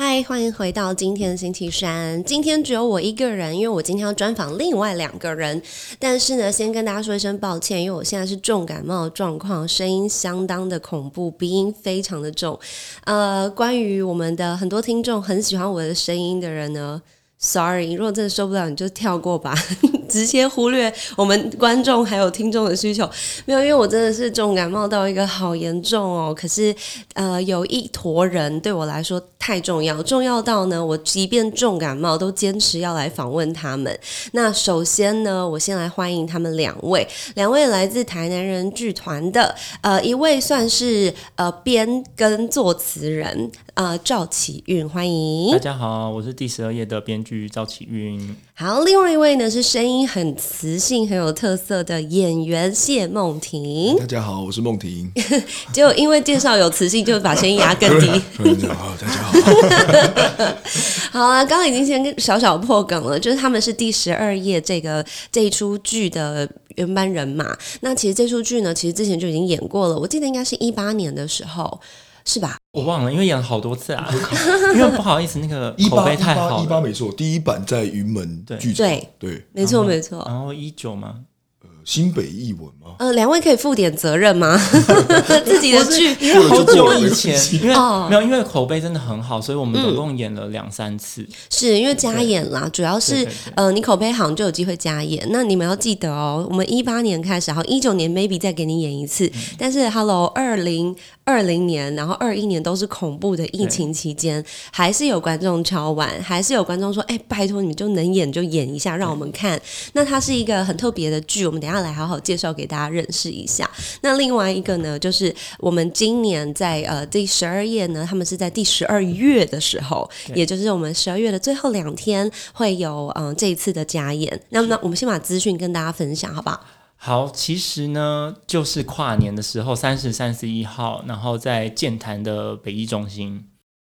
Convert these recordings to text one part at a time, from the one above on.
嗨，欢迎回到今天的星期三。今天只有我一个人，因为我今天要专访另外两个人。但是呢，先跟大家说一声抱歉，因为我现在是重感冒状况，声音相当的恐怖，鼻音非常的重。呃，关于我们的很多听众很喜欢我的声音的人呢，sorry，如果真的受不了，你就跳过吧，直接忽略我们观众还有听众的需求。没有，因为我真的是重感冒到一个好严重哦。可是，呃，有一坨人对我来说太重要，重要到呢，我即便重感冒都坚持要来访问他们。那首先呢，我先来欢迎他们两位，两位来自台南人剧团的，呃，一位算是呃编跟作词人，呃，赵启运，欢迎大。家好，我是第十二页的编剧赵启运。好，另外一位呢是声音很磁性、很有特色的演员谢梦婷。大家好，我是梦婷。结果因为介绍有磁性，就把声音压更低。大家好，大家好。好了，刚刚已经先跟小小破梗了，就是他们是第十二页这个这一出剧的原班人马。那其实这出剧呢，其实之前就已经演过了，我记得应该是一八年的时候，是吧？我忘了，因为演了好多次啊，因为不好意思，那个口碑太好了。一八没错，第一版在云门对剧场，对对，没错，没错。然后一九嘛，新北译文吗？呃，两位可以负点责任吗？自己的剧因为好久以前，因为哦没有，因为口碑真的很好，所以我们总共演了两三次。是因为加演啦，主要是呃，你口碑好你就有机会加演。那你们要记得哦，我们一八年开始，然后一九年 maybe 再给你演一次，嗯但是 Hello 二零二零年，然后二一年都是恐怖的疫情期间，还是有观众敲碗，还是有观众说，哎，拜托你们就能演就演一下，让我们看。那它是一个很特别的剧，我们等一下来好好介绍给大家认识一下。那另外一个呢，就是我们今年在呃第十二页呢，他们是在第十二月的时候，也就是我们十二月的最后两天会有嗯、呃这一次的加演。那么呢，我们先把资讯跟大家分享，好不好？好，其实呢，就是跨年的时候，三十、三十一号，然后在健谈的北艺中心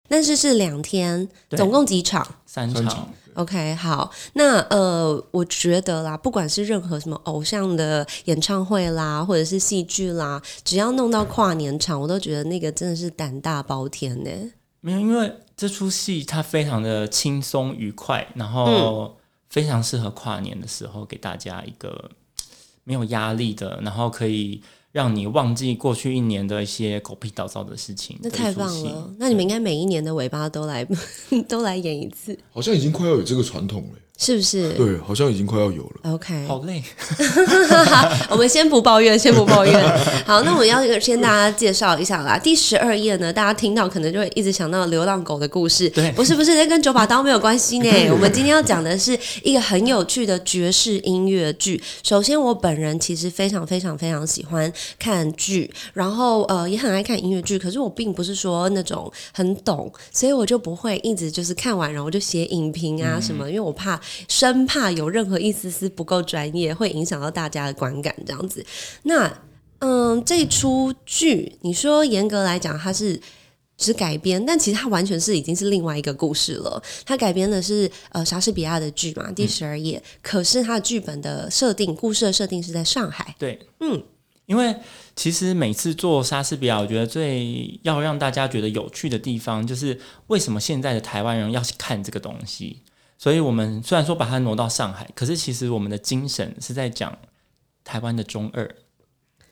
但是是两天，总共几场三场。？OK，好，那呃，我觉得啦，不管是任何什么偶像的演唱会啦，或者是戏剧啦，只要弄到跨年场，我都觉得那个真的是胆大包天呢。没有，因为这出戏它非常的轻松愉快，然嗯后非常适合跨年的时候给大家一个没有压力的，然后可以让你忘记过去一年的一些狗屁倒灶的事情的那太棒了！那你们应该每一年的尾巴都来 都来演一次，好像已经快要有这个传统了。是不是？对，好像已经快要有了。OK，好累。我们先不抱怨，先不抱怨。好，那我要先大家介绍一下啦。第十二页呢，大家听到可能就会一直想到流浪狗的故事。对不是不是，那跟九把刀没有关系呢。我们今天要讲的是一个很有趣的爵士音乐剧。首先，我本人其实非常非常非常喜欢看剧，然后呃也很爱看音乐剧。可是我并不是说那种很懂，所以我就不会一直就是看完然后就写影评啊什么，因为我怕生怕有任何一丝丝不够专业，会影响到大家的观感这样子。那嗯，这出剧你说严格来讲，它是。只改编，但其实它完全是已经是另外一个故事了。它改编的是呃莎士比亚的剧嘛，第十二页。可是它的剧本的设定、故事的设定是在上海。对，嗯，因为其实每次做莎士比亚，我觉得最要让大家觉得有趣的地方，就是为什么现在的台湾人要去看这个东西。所以我们虽然说把它挪到上海，可是其实我们的精神是在讲台湾的中二，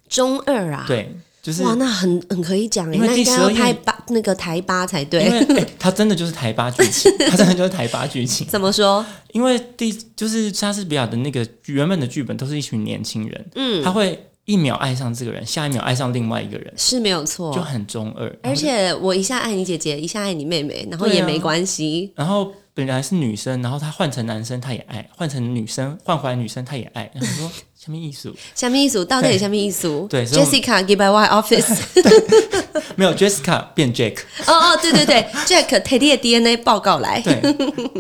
中二啊，，对，就是哇，那很很可以讲诶，因为第十二页拍八那个台八才因对。为、欸、它真的就是台八剧情，它真的就是台八剧情。怎么说？因为第就是莎士比亚的那个原本的剧本都是一群年轻人，嗯，他会一秒爱上这个人，下一秒爱上另外一个人，是没有错，就很中二。而且我一下爱你姐姐，一下爱你妹妹，然后也没关系。然后本来是女生，然后他换成男生，他也爱；换成女生，换回来女生，他也爱。然后说什么艺术？下面艺术到底对下面艺术？对，Jessica give by Y office。没有 Jessica 变 Jack，哦哦，对对对，Jack Teddy 的 DNA 报告来。对，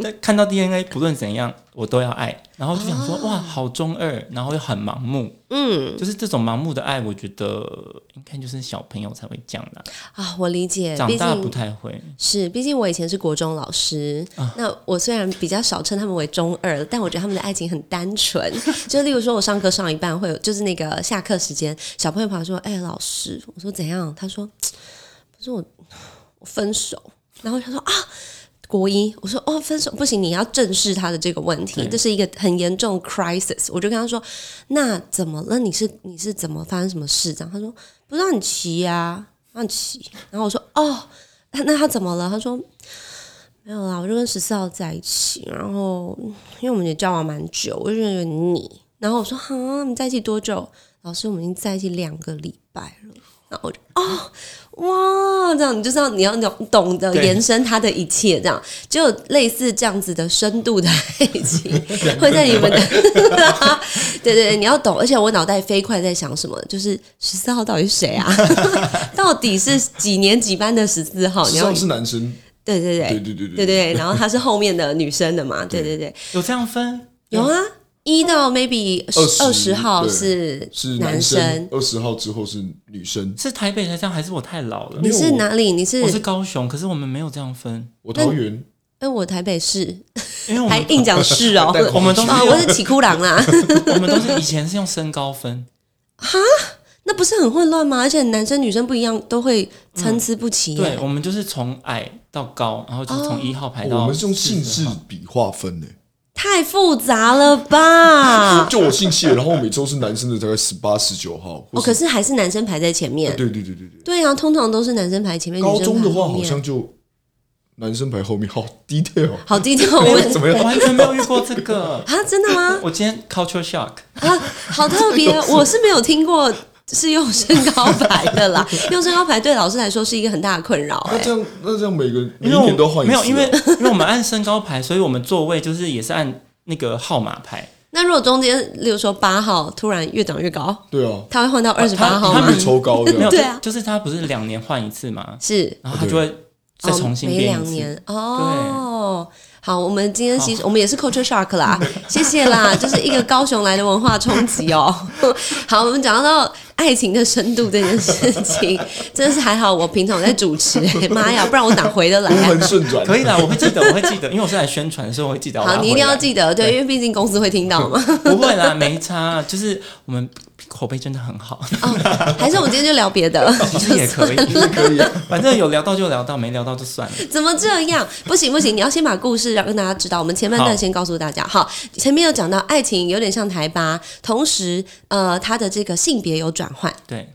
但看到 DNA 不论怎样，我都要爱，然后就想说、哇，好中二，然后又很盲目，嗯就是这种盲目的爱，我觉得应该就是小朋友才会这样的啊、啊，我理解，毕长大不太会。是，毕竟我以前是国中老师，啊那我虽然比较少称他们为中二，但我觉得他们的爱情很单纯。就例如说，我上课上一半会有，就是那个下课时间，小朋友跑来说：“哎、老师，我说怎样？”他说：“不是我，我分手。”然后他说：“啊。”国一，我说哦，分手不行，你要正视他的这个问题，这是一个很严重的 crisis。我就跟他说，那怎么了？你是你是怎么发生什么事？这样他说不让你骑呀、让你骑。然后我说哦，那那他怎么了？他说没有啦，我就跟十四号在一起，然后因为我们也交往蛮久，我就觉得有点腻。然后我说哈，你们在一起多久？老师，我们已经在一起两个礼拜了。然后我就哦哇，这样你就知道你要懂懂得延伸他的一切，这样。就有类似这样子的深度的爱情 会在你们的 对对对，你要懂。而且我脑袋飞快在想什么，就是十四号到底是谁啊？到底是几年几班的十四号？你要是男生，对对对。对对对对对，然后他是后面的女生的嘛，对。对对，有这样分？有啊，一到 maybe 二十号对是是男生生，，二十号之后是女生。是台北才这样，还是我太老了？你是哪里？你是我是高雄，可是我们没有这样分，我桃园，哎，我台北市，因为我们还硬讲市哦，带我们都是啊，我是起哭狼啦，我们都是以前是用身高分，哈那不是很混乱吗？而且男生女生不一样，都会参差不齐耶。对，我们就是从矮到高，然后就从一号排到哦我们是用姓40氏号比划分的。太复杂了吧？就我姓谢，然后每周是男生的大概十八、十九号。哦，可是还是男生排在前面。对对对对对。对啊，通常都是男生排前面，高女生中的话好像就男生排后面，好 detail。好低调。我们怎么样？我完全没有遇过这个。啊，真的吗？我今天 culture shock，啊，好特别，我是没有听过是用身高排的啦。用身高排对老师来说是一个很大的困扰、哎，那这样，那这样每个每一因为我年都换一次啊。没有，因为因为我们按身高排，所以我们座位就是也是按那个号码排。那如果中间，例如说八号突然越长越高，对啊，他会换到二十八号吗他们会？抽高的没有，对啊就就是他不是两年换一次嘛，是然后他就会再重新哦、每编一次。两年哦。好，我们今天其实，我们也是 culture shock 啦，谢谢啦，就是一个高雄来的文化冲击哦。好，我们讲到爱情的深度这件事情，真的是还好，我平常有在主持、哎 妈呀，不然我哪回得来龙啊？门顺转，可以啦，我会记得，我会记得，因为我是来宣传，所以我会记得。好，你一定要记得，对，因为毕竟公司会听到嘛。不会啦，没差，就是我们口碑真的很好，哦，还是我们今天就聊别的，其实也可以，可以啊。反正有聊到就聊到，没聊到就算了。怎么这样？不行不行，你要先把故事让大家知道。我们前半段先告诉大家，好，前面有讲到爱情有点像台巴，同时呃，他的这个性别有转换，对，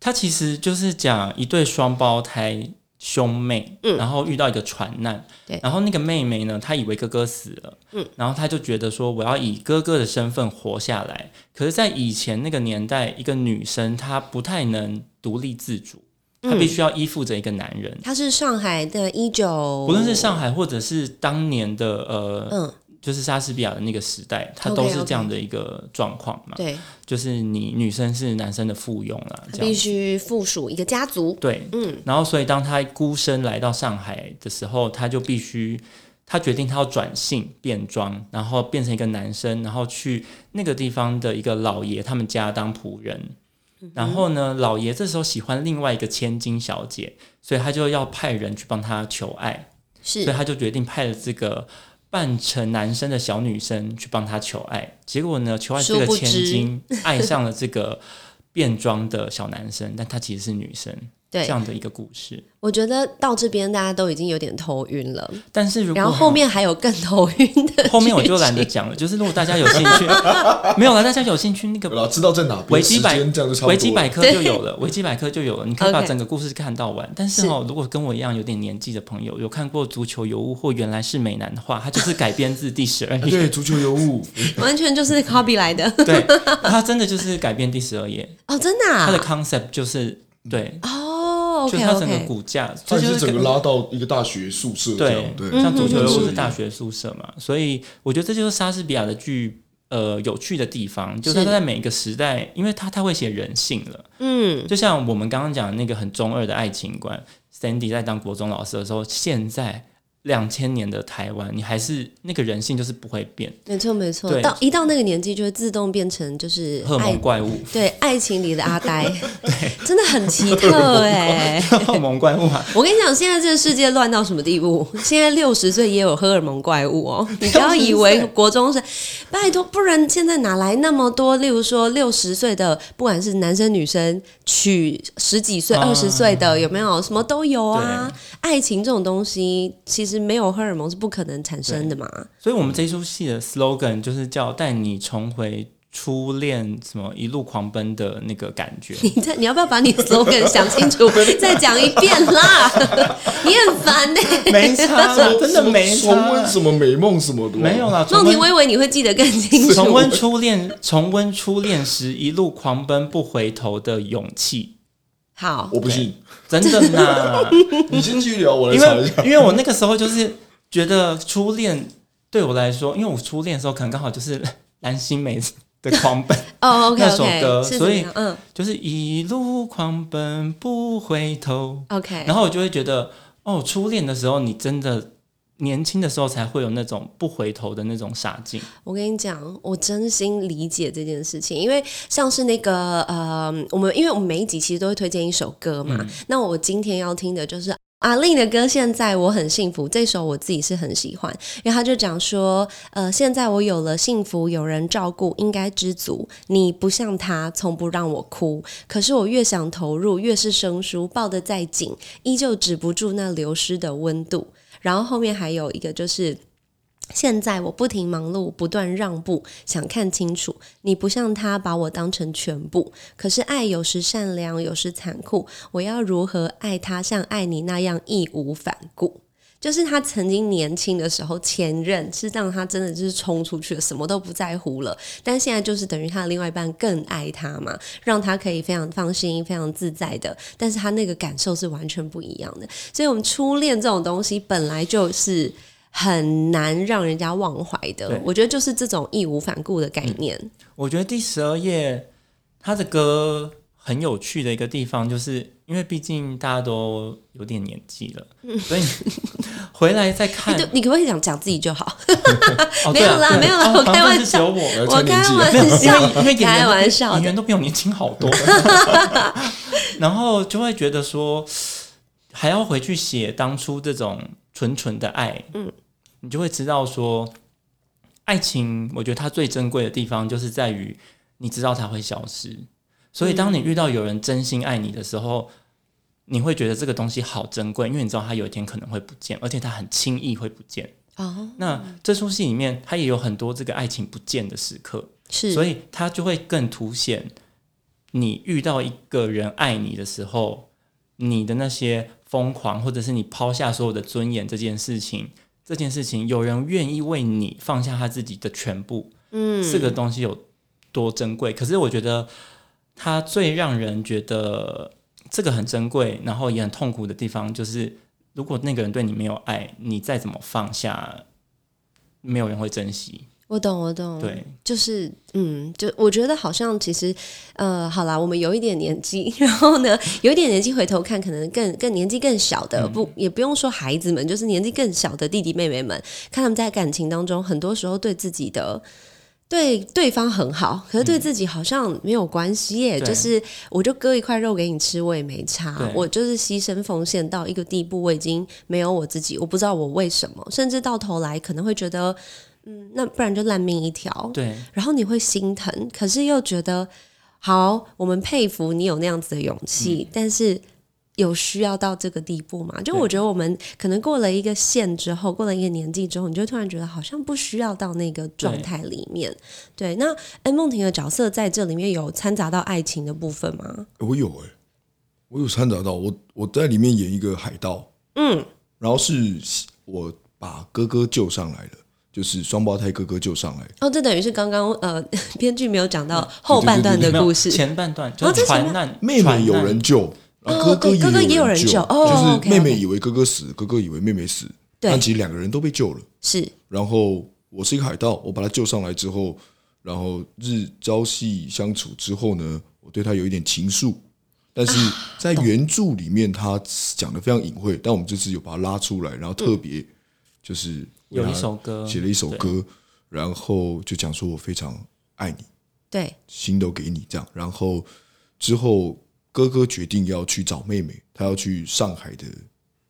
他其实就是讲一对双胞胎兄妹，嗯。然后遇到一个船难，对。然后那个妹妹呢，她以为哥哥死了，嗯，然后她就觉得说我要以哥哥的身份活下来。可是，在以前那个年代，一个女生她不太能独立自主，她必须要依附着一个男人。她是上海的一九，不论是上海或者是当年的呃，嗯，就是莎士比亚的那个时代，它都是这样的一个状况嘛。对，就是你女生是男生的附庸啦，这样必须附属一个家族，对，嗯，然后所以当他孤身来到上海的时候，他就必须，他决定他要转性变装，然后变成一个男生，然后去那个地方的一个老爷他们家当仆人。然后呢，老爷这时候喜欢另外一个千金小姐，所以他就要派人去帮他求爱，是所以他就决定派了这个扮成男生的小女生去帮他求爱。结果呢，求爱这个千金爱上了这个变装的小男生，但他其实是女生。对。这，样的一个故事。我觉得到这边大家都已经有点头晕了，但是如果然后后面还有更头晕的，后面我就懒得讲了，就是如果大家有兴趣，没有了，大家有兴趣那个知道在哪边，维基百间这样就差不多。维基百科就有了，维基百科就有了，你可以把整个故事看到完。但是哦，如果跟我一样有点年纪的朋友，有看过《足球尤物》或《原来是美男》的话，它就是改编自第十二页。对足球尤物，完全就是 copy 来的。对，它真的就是改编第十二页，哦，真的它的啊，concept 就是对，哦，OK 就是它整个骨架，它就是是整个拉到一个大学宿舍这样，对，像足球尤物嗯是大学宿舍嘛，所以我觉得这就是莎士比亚的剧。呃，有趣的地方就是是他在每个时代，因为他太会写人性了。嗯，就像我们刚刚讲那个很中二的爱情观，Sandy 在当国中老师的时候，现在两千年的台湾，你还是那个人性就是不会变，没错没错，到一到那个年纪就会自动变成就是荷尔爱蒙怪物，对爱情里的阿呆，对，真的很奇特哎、荷尔蒙怪物啊！我跟你讲，现在这个世界乱到什么地步？现在六十岁也有荷尔蒙怪物哦！你不要以为国中生，拜托，不然现在哪来那么多？例如说六十岁的，不管是男生女生，娶十几岁、啊二十岁的，有没有？什么都有啊！爱情这种东西，其实没有荷尔蒙是不可能产生的嘛。所以我们这一出戏的 slogan 就是叫带你重回初恋，什么一路狂奔的那个感觉。你再，你要不要把你 slogan 想清楚，再讲一遍啦？你很烦呢、没差啦，真的没差重温。什么美梦什么的，没有啦，重梦婷，我温以为你会记得更清楚。重温初恋，重温初恋时一路狂奔不回头的勇气，好，我不信。真的呐。你先继续聊，我来因查一下。为因为我那个时候就是觉得初恋对我来说，因为我初恋的时候可能刚好就是蓝心湄的狂奔，哦，OK 那首 OK，歌是所以怎样嗯就是一路狂奔不回头。，OK，然后我就会觉得，哦，初恋的时候你真的年轻的时候才会有那种不回头的那种傻劲。我跟你讲，我真心理解这件事情，因为像是那个呃，我们因为我们每一集其实都会推荐一首歌嘛，那我今天要听的就是。阿令的歌，现在我很幸福。这首我自己是很喜欢，因为他就讲说，呃，现在我有了幸福，有人照顾，应该知足。你不像他，从不让我哭，可是我越想投入，越是生疏，抱得再紧，依旧止不住那流失的温度。然后后面还有一个就是。现在我不停忙碌，不断让步，想看清楚。你不像他把我当成全部，可是爱有时善良，有时残酷。我要如何爱他，像爱你那样义无反顾？就是他曾经年轻的时候，前任是让他真的就是冲出去了，什么都不在乎了。但现在就是等于他的另外一半更爱他嘛，让他可以非常放心、非常自在的。但是他那个感受是完全不一样的。所以，我们初恋这种东西本来就是。很难让人家忘怀的，我觉得就是这种义无反顾的概念。我觉得第十二页他的歌很有趣的一个地方，就是因为毕竟大家都有点年纪了，所以回来再看你，你可不可以讲讲自己就好？哦 没有啦没有啦哦我开玩好像是只有我。开玩笑为因为开玩笑的演员都比我年轻好多，然后就会觉得说，还要回去写当初这种纯纯的爱，嗯，你就会知道说，爱情，我觉得它最珍贵的地方就是在于你知道它会消失，所以当你遇到有人真心爱你的时候。你会觉得这个东西好珍贵，因为你知道他有一天可能会不见，而且他很轻易会不见。哦，那这出戏里面，他也有很多这个爱情不见的时刻，是，所以他就会更凸显你遇到一个人爱你的时候，你的那些疯狂，或者是你抛下所有的尊严这件事情，这件事情有人愿意为你放下他自己的全部，嗯，这个东西有多珍贵。可是我觉得它最让人觉得这个很珍贵，然后也很痛苦的地方，就是如果那个人对你没有爱，你再怎么放下，没有人会珍惜。我懂，我懂，对，就是嗯，就我觉得好像其实呃，好啦，我们有一点年纪，然后呢，有一点年纪回头看，可能更更年纪更小的，不也不用说孩子们，就是年纪更小的弟弟妹妹们，看他们在感情当中，很多时候对自己的。对对方很好，可是对自己好像没有关系耶。对就是我就割一块肉给你吃，我也没差。我就是牺牲奉献到一个地步，我已经没有我自己，我不知道我为什么，甚至到头来可能会觉得，嗯，那不然就烂命一条。对，然后你会心疼，可是又觉得好，我们佩服你有那样子的勇气，但是有需要到这个地步吗？就我觉得我们可能过了一个线之后，过了一个年纪之后，你就突然觉得好像不需要到那个状态里面。对，那恩梦婷的角色在这里面有掺杂到爱情的部分吗？我有哎、我有掺杂到我我在里面演一个海盗，嗯，然后是我把哥哥救上来的，就是双胞胎哥哥救上来，哦，这等于是刚刚呃 编剧没有讲到后半段的故事。前半段就是船难，妹妹有人救，然后哦哥哥哥也有人救，哦就是妹妹以为哥哥死，哥哥以为妹妹死，但其实两个人都被救了。是。然后我是一个海盗，我把他救上来之后，然后日朝夕相处之后呢，我对他有一点情愫，但是在原著里面他讲的非常隐晦，但我们这次有把他拉出来，然后特别就是有一首歌写了一首歌，然后就讲说我非常爱你，对，心都给你这样。然后之后哥哥决定要去找妹妹，他要去上海的，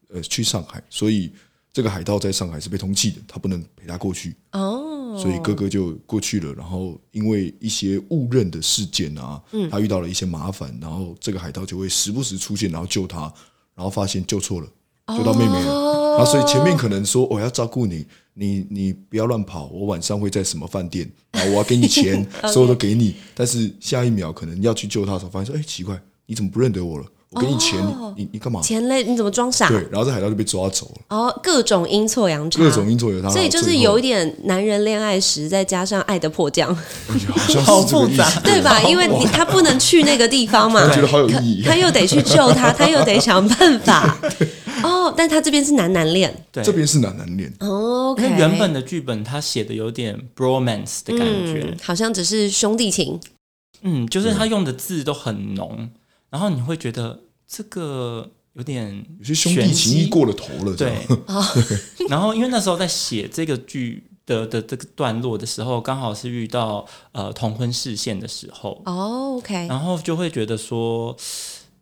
呃，去上海，所以这个海盗在上海是被通缉的，他不能陪他过去。哦，所以哥哥就过去了，然后因为一些误认的事件啊，嗯。他遇到了一些麻烦，然后这个海盗就会时不时出现，然后救他，然后发现救错了，救到妹妹了，哦然后所以前面可能说我要照顾你，你你不要乱跑，我晚上会在什么饭店啊，我要给你钱，所有都给你，但是下一秒可能要去救他的时候，发现说，哎，奇怪，你怎么不认得我了？我给你钱，哦。你你你干嘛？钱嘞，你怎么装傻？对，然后这海盗就被抓走了，哦，各种阴错阳差，各种阴错阳差，所以就是有一点男人恋爱时，再加上爱的迫降，好复杂，对吧？因为你他不能去那个地方嘛，我觉得好有意义。他又得去救他，他又得想办法。哦，但他这边是男男恋。对，这边是男男恋，哦，OK，因为原本的剧本他写的有点 bromance 的感觉。嗯，，好像只是兄弟情。嗯，就是他用的字都很浓，然后你会觉得这个有点有些兄弟情谊过了头了，对，然后因为那时候在写这个剧的的这个段落的时候，刚好是遇到呃同婚视线的时候，哦，OK，然后就会觉得说，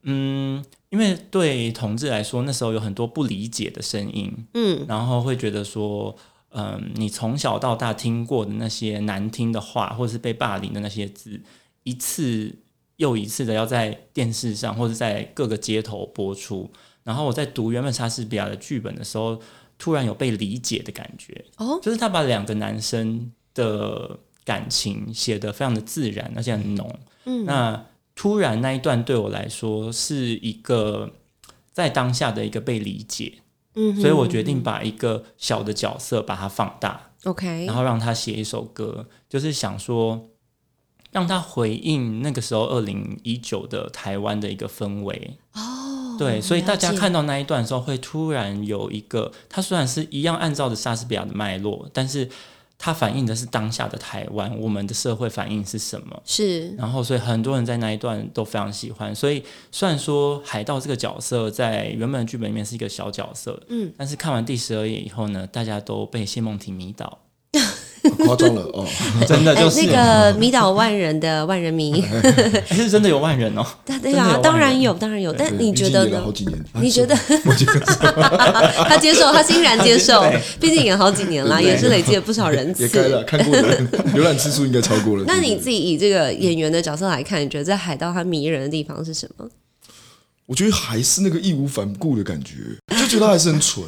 嗯，因为对同志来说，那时候有很多不理解的声音，嗯，然后会觉得说，嗯，你从小到大听过的那些难听的话，或者是被霸凌的那些字，一次又一次的要在电视上或者在各个街头播出。然后我在读原本莎士比亚的剧本的时候，突然有被理解的感觉。哦，就是他把两个男生的感情写得非常的自然，而且很浓。嗯，那突然那一段对我来说是一个在当下的一个被理解，嗯所以我决定把一个小的角色把它放大，，OK，然后让他写一首歌，就是想说让他回应那个时候二零一九的台湾的一个氛围。哦，对，所以大家看到那一段的时候，会突然有一个，它虽然是一样按照着莎士比亚的脉络，但是它反映的是当下的台湾，我们的社会反应是什么。是然后，所以很多人在那一段都非常喜欢。所以，虽然说海盗这个角色在原本的剧本里面是一个小角色，嗯，但是看完第十二页以后呢，大家都被谢梦婷迷倒，夸张了哦。真的哎就是、那个迷倒万人的万人迷，还是真的有万人哦。对对啊，当然有，当然有。但你觉得呢你觉得我觉得 他接受，他欣然接受，毕竟演好几年啦，也是累积了不少人也该了，看过的人浏览次数应该超过了。那你自己以这个演员的角色来看，你觉得在海盗他迷人的地方是什么？我觉得还是那个义无反顾的感觉，就觉得他还是很蠢，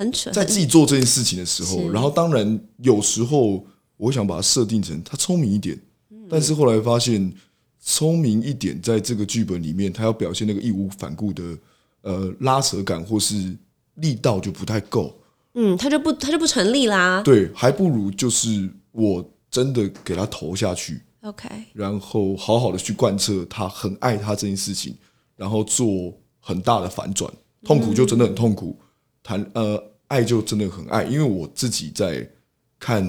很蠢，在自己做这件事情的时候，然后当然有时候我想把它设定成他聪明一点，但是后来发现聪明一点在这个剧本里面，他要表现那个义无反顾的呃拉扯感或是力道就不太够。嗯，他就不他就不成立啦。对，还不如就是我真的给他投下去，OK，然后好好的去贯彻他很爱他这件事情，然后做很大的反转，痛苦就真的很痛苦，谈呃爱就真的很爱，因为我自己在看，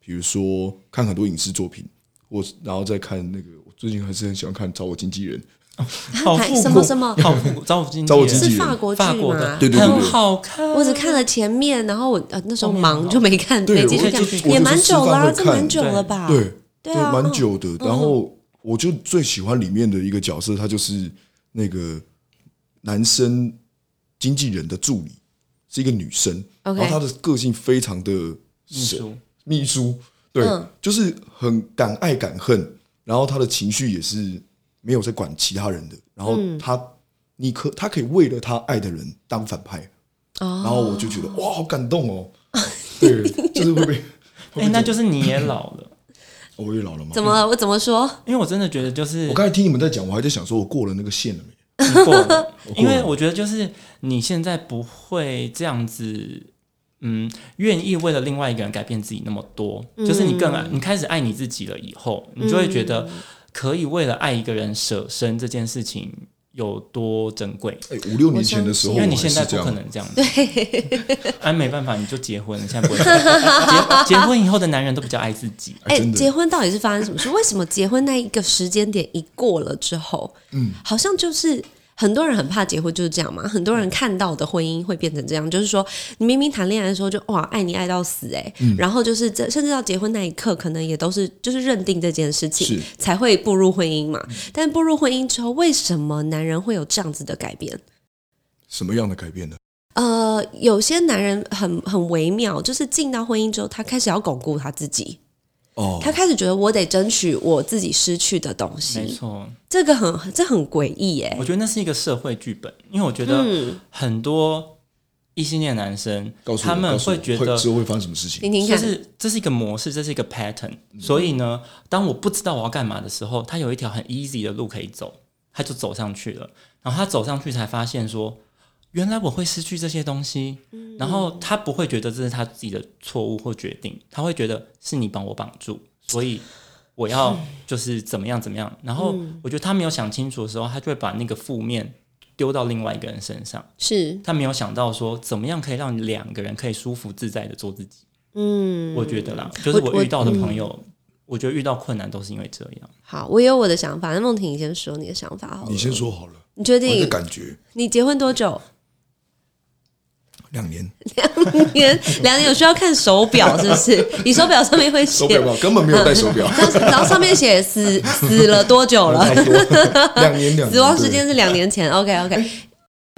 比如说看很多影视作品，我然后再看那个，我最近还是很喜欢看《找我经纪人》，台 好复古什么什么？好复古，找我经纪人是找我经纪人。法国剧法国的吗？对对对。对很好看。我只看了前面，然后我呃那时候忙就没看，对没继续看，也蛮久了这蛮久了吧？对对啊，蛮久的。然后我就最喜欢里面的一个角色，他就是那个男生经纪人的助理，是一个女生然后她的个性非常的秘书秘书，对，嗯就是很敢爱敢恨，然后她的情绪也是没有在管其他人的，然后嗯她。你可，她可以为了她爱的人当反派，哦，然后我就觉得哇，好感动哦。对，就是会被，会哎、被那就是你也老了，哦我也老了吗？怎么了？我怎么说？因为我真的觉得就是我刚才听你们在讲，我还在想说，我过了那个线了没？你过因为我觉得就是你现在不会这样子，嗯，愿意为了另外一个人改变自己那么多，就是你更爱，你开始爱你自己了以后，你就会觉得可以为了爱一个人舍身这件事情有多珍贵。哎，五六年前的时候，因为你现在不可能这样子，对，哎，没办法，你就结婚，你现在不会。结 结婚以后的男人都比较爱自己，哎、结婚到底是发生什么事？为什么结婚那一个时间点一过了之后，嗯，好像就是很多人很怕结婚，就是这样嘛。很多人看到的婚姻会变成这样，就是说，你明明谈恋爱的时候就哇爱你爱到死哎、然后就是这甚至到结婚那一刻，可能也都是就是认定这件事情才会步入婚姻嘛。但步入婚姻之后，为什么男人会有这样子的改变？什么样的改变呢？呃，有些男人很很微妙，就是进到婚姻之后，他开始要巩固他自己，哦，他开始觉得我得争取我自己失去的东西没，错，这个很这很诡异耶我。觉得那是一个社会剧本，因为我觉得嗯，很多异性恋男生他们会觉得之后会发生什么事情？听听看，就是这是一个模式，这是一个 pattern。所以呢，当我不知道我要干嘛的时候，他有一条很 easy 的路可以走，他就走上去了。然后他走上去才发现说，原来我会失去这些东西。然后他不会觉得这是他自己的错误或决定，他会觉得是你帮我绑住，所以我要就是怎么样怎么样。然后我觉得他没有想清楚的时候，他就会把那个负面丢到另外一个人身上。是他没有想到说，怎么样可以让两个人可以舒服自在的做自己。嗯，我觉得啦，就是我我遇到的朋友，我觉得遇到困难都是因为这样。好，我有我的想法。那梦婷，你先说你的想法好了。你先，说好了，你确我的定？感觉你结婚多久？两年两年，两年有需要看手表 是不是？你手表上面会写手表，吧，根本没有戴手表，然后上面写死死了多久了？两年两年，死亡时间是两年前。OK OK。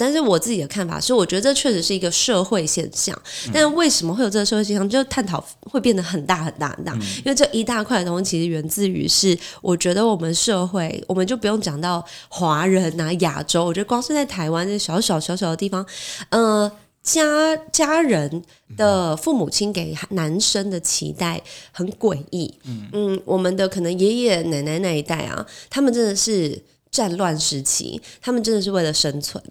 但是我自己的看法是，我觉得这确实是一个社会现象。但为什么会有这个社会现象？就探讨会变得很大很大很大。因为这一大块的东西其实源自于是，我觉得我们社会，我们就不用讲到华人啊、亚洲，我觉得光是在台湾这小小小小的地方，呃。家家人的父母亲给男生的期待很诡异，嗯我们的可能爷爷奶奶那一代啊，他们真的是战乱时期，他们真的是为了生存。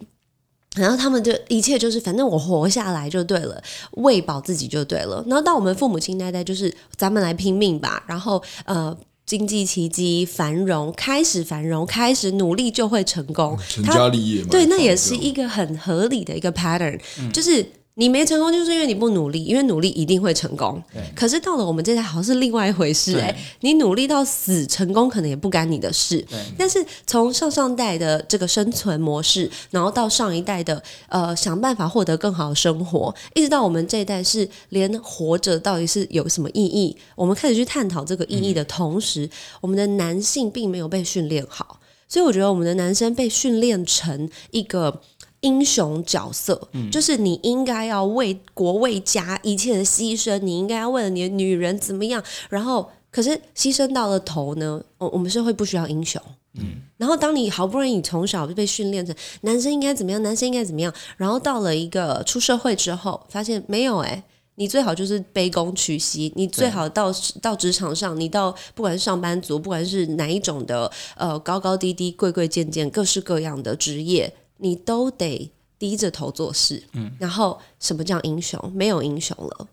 然后他们就一切就是，反正我活下来就对了，喂饱自己就对了。然后到我们父母亲那一代，就是咱们来拼命吧。然后呃，经济奇迹、繁荣，开始繁荣，开始努力就会成功。成家立业嘛，对，那也是一个很合理的一个 pattern，、就是你没成功，就是因为你不努力，因为努力一定会成功。可是到了我们这代，好像是另外一回事对哎、你努力到死，成功可能也不干你的事。但是从上上代的这个生存模式，然后到上一代的呃想办法获得更好的生活，一直到我们这一代是连活着到底是有什么意义，我们开始去探讨这个意义的同时，我们的男性并没有被训练好。所以我觉得我们的男生被训练成一个英雄角色，就是你应该要为国为家一切的牺牲，你应该要为了你的女人怎么样，然后可是牺牲到了头呢，我我们社会不需要英雄。嗯，然后当你好不容易你从小就被训练成男生应该怎么样，男生应该怎么样，然后到了一个出社会之后，发现没有哎、你最好就是卑躬屈膝，你最好到到职场上，你到不管是上班族，不管是哪一种的呃高高低低、贵贵贱贱、各式各样的职业，你都得低着头做事。嗯，然后什么叫英雄？没有英雄了。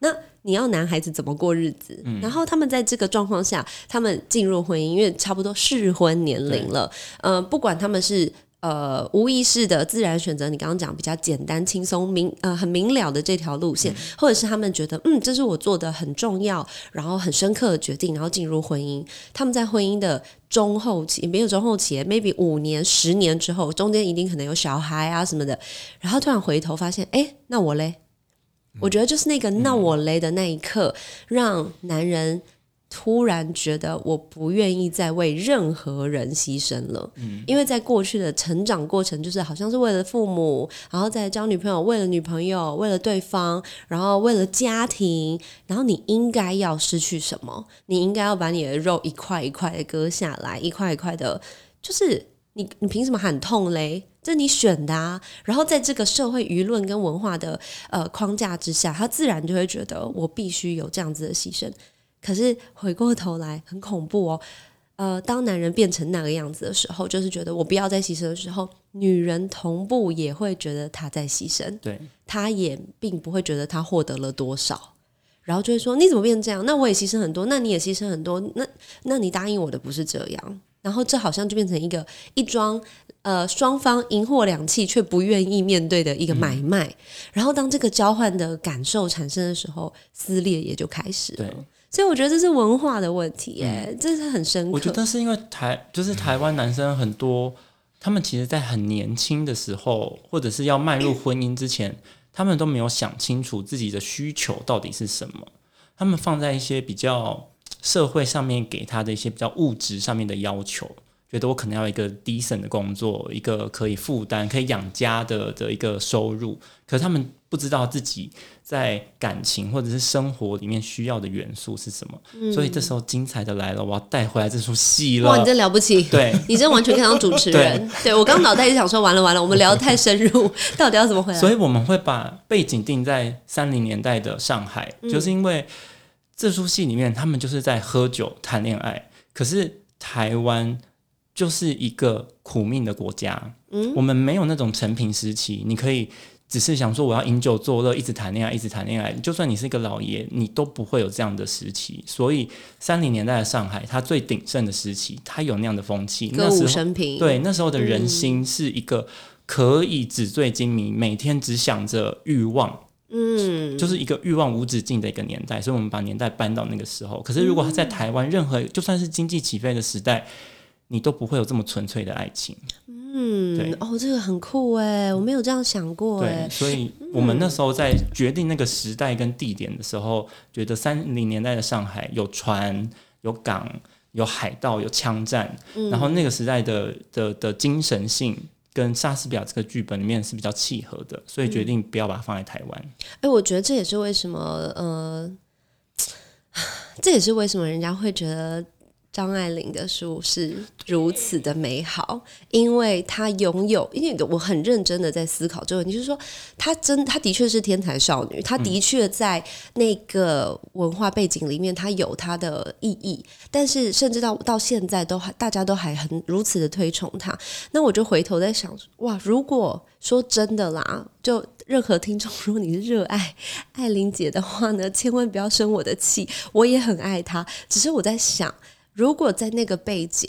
那你要男孩子怎么过日子？然后他们在这个状况下，他们进入婚姻，因为差不多适婚年龄了。呃，不管他们是呃无意识的自然选择，你刚刚讲比较简单、轻松、明呃很明了的这条路线，或者是他们觉得嗯，这是我做的很重要，然后很深刻的决定，然后进入婚姻。他们在婚姻的中后期，没有中后期，maybe 五年、十年之后，中间一定可能有小孩啊什么的，然后突然回头发现，哎，那我嘞？我觉得就是那个“那我嘞”的那一刻，让男人突然觉得我不愿意再为任何人牺牲了。嗯，因为在过去的成长过程，就是好像是为了父母，然后再交女朋友，为了女朋友，为了对方，然后为了家庭，然后你应该要失去什么？你应该要把你的肉一块一块的割下来，一块一块的，就是你你凭什么喊痛嘞？这你选的啊！然后在这个社会舆论跟文化的呃框架之下，他自然就会觉得我必须有这样子的牺牲。可是回过头来很恐怖哦，呃，当男人变成那个样子的时候，就是觉得我不要再牺牲的时候，女人同步也会觉得他在牺牲，对，他也并不会觉得他获得了多少。然后就会说你怎么变成这样？那我也牺牲很多，那你也牺牲很多，那那你答应我的不是这样。然后这好像就变成一个一桩呃双方银货两讫却不愿意面对的一个买卖。然后当这个交换的感受产生的时候，撕裂也就开始了对。所以我觉得这是文化的问题，耶，这是很深刻。我觉得是因为台就是台湾男生很多他们其实，在很年轻的时候，或者是要迈入婚姻之前，他们都没有想清楚自己的需求到底是什么。他们放在一些比较社会上面给他的一些比较物质上面的要求，觉得我可能要一个 decent 的工作，一个可以负担、可以养家的的一个收入。可是他们不知道自己在感情或者是生活里面需要的元素是什么。所以这时候精彩的来了，我要带回来这出戏了。哇，你真了不起！对你真完全可以当主持人。对我刚脑袋也想说，完了完了，我们聊得太深入，到底要怎么回来？所以我们会把背景定在三零年代的上海，就是因为这出戏里面他们就是在喝酒谈恋爱，可是台湾就是一个苦命的国家，嗯，我们没有那种成平时期，你可以只是想说我要饮酒作乐，一直谈恋爱，一直谈恋爱，就算你是一个老爷，你都不会有这样的时期。所以三零年代的上海，它最鼎盛的时期，它有那样的风气，歌舞那时候升平，对，那时候的人心是一个可以纸醉金迷，每天只想着欲望，嗯，就是一个欲望无止境的一个年代。所以，我们把年代搬到那个时候。可是，如果他在台湾，任何就算是经济起飞的时代，你都不会有这么纯粹的爱情。对嗯，哦，这个很酷哎，我没有这样想过对哎，，所以我们那时候在决定那个时代跟地点的时候，觉得三零年代的上海有船、有港、有海盗、有枪战，然后那个时代的的的精神性。跟莎士比亚这个剧本里面是比较契合的，所以决定不要把它放在台湾。哎，我觉得这也是为什么呃，这也是为什么人家会觉得张爱玲的书是如此的美好，因为她拥有，因为我很认真的在思考这个问题，就是说，她真，她的确是天才少女，她的确在那个文化背景里面，她有她的意义，但是甚至到到现在都还，大家都还很如此的推崇她。那我就回头在想，哇，如果说真的啦，就任何听众，如果你是热爱艾琳姐的话呢，千万不要生我的气，我也很爱她，只是我在想。如果在那个背景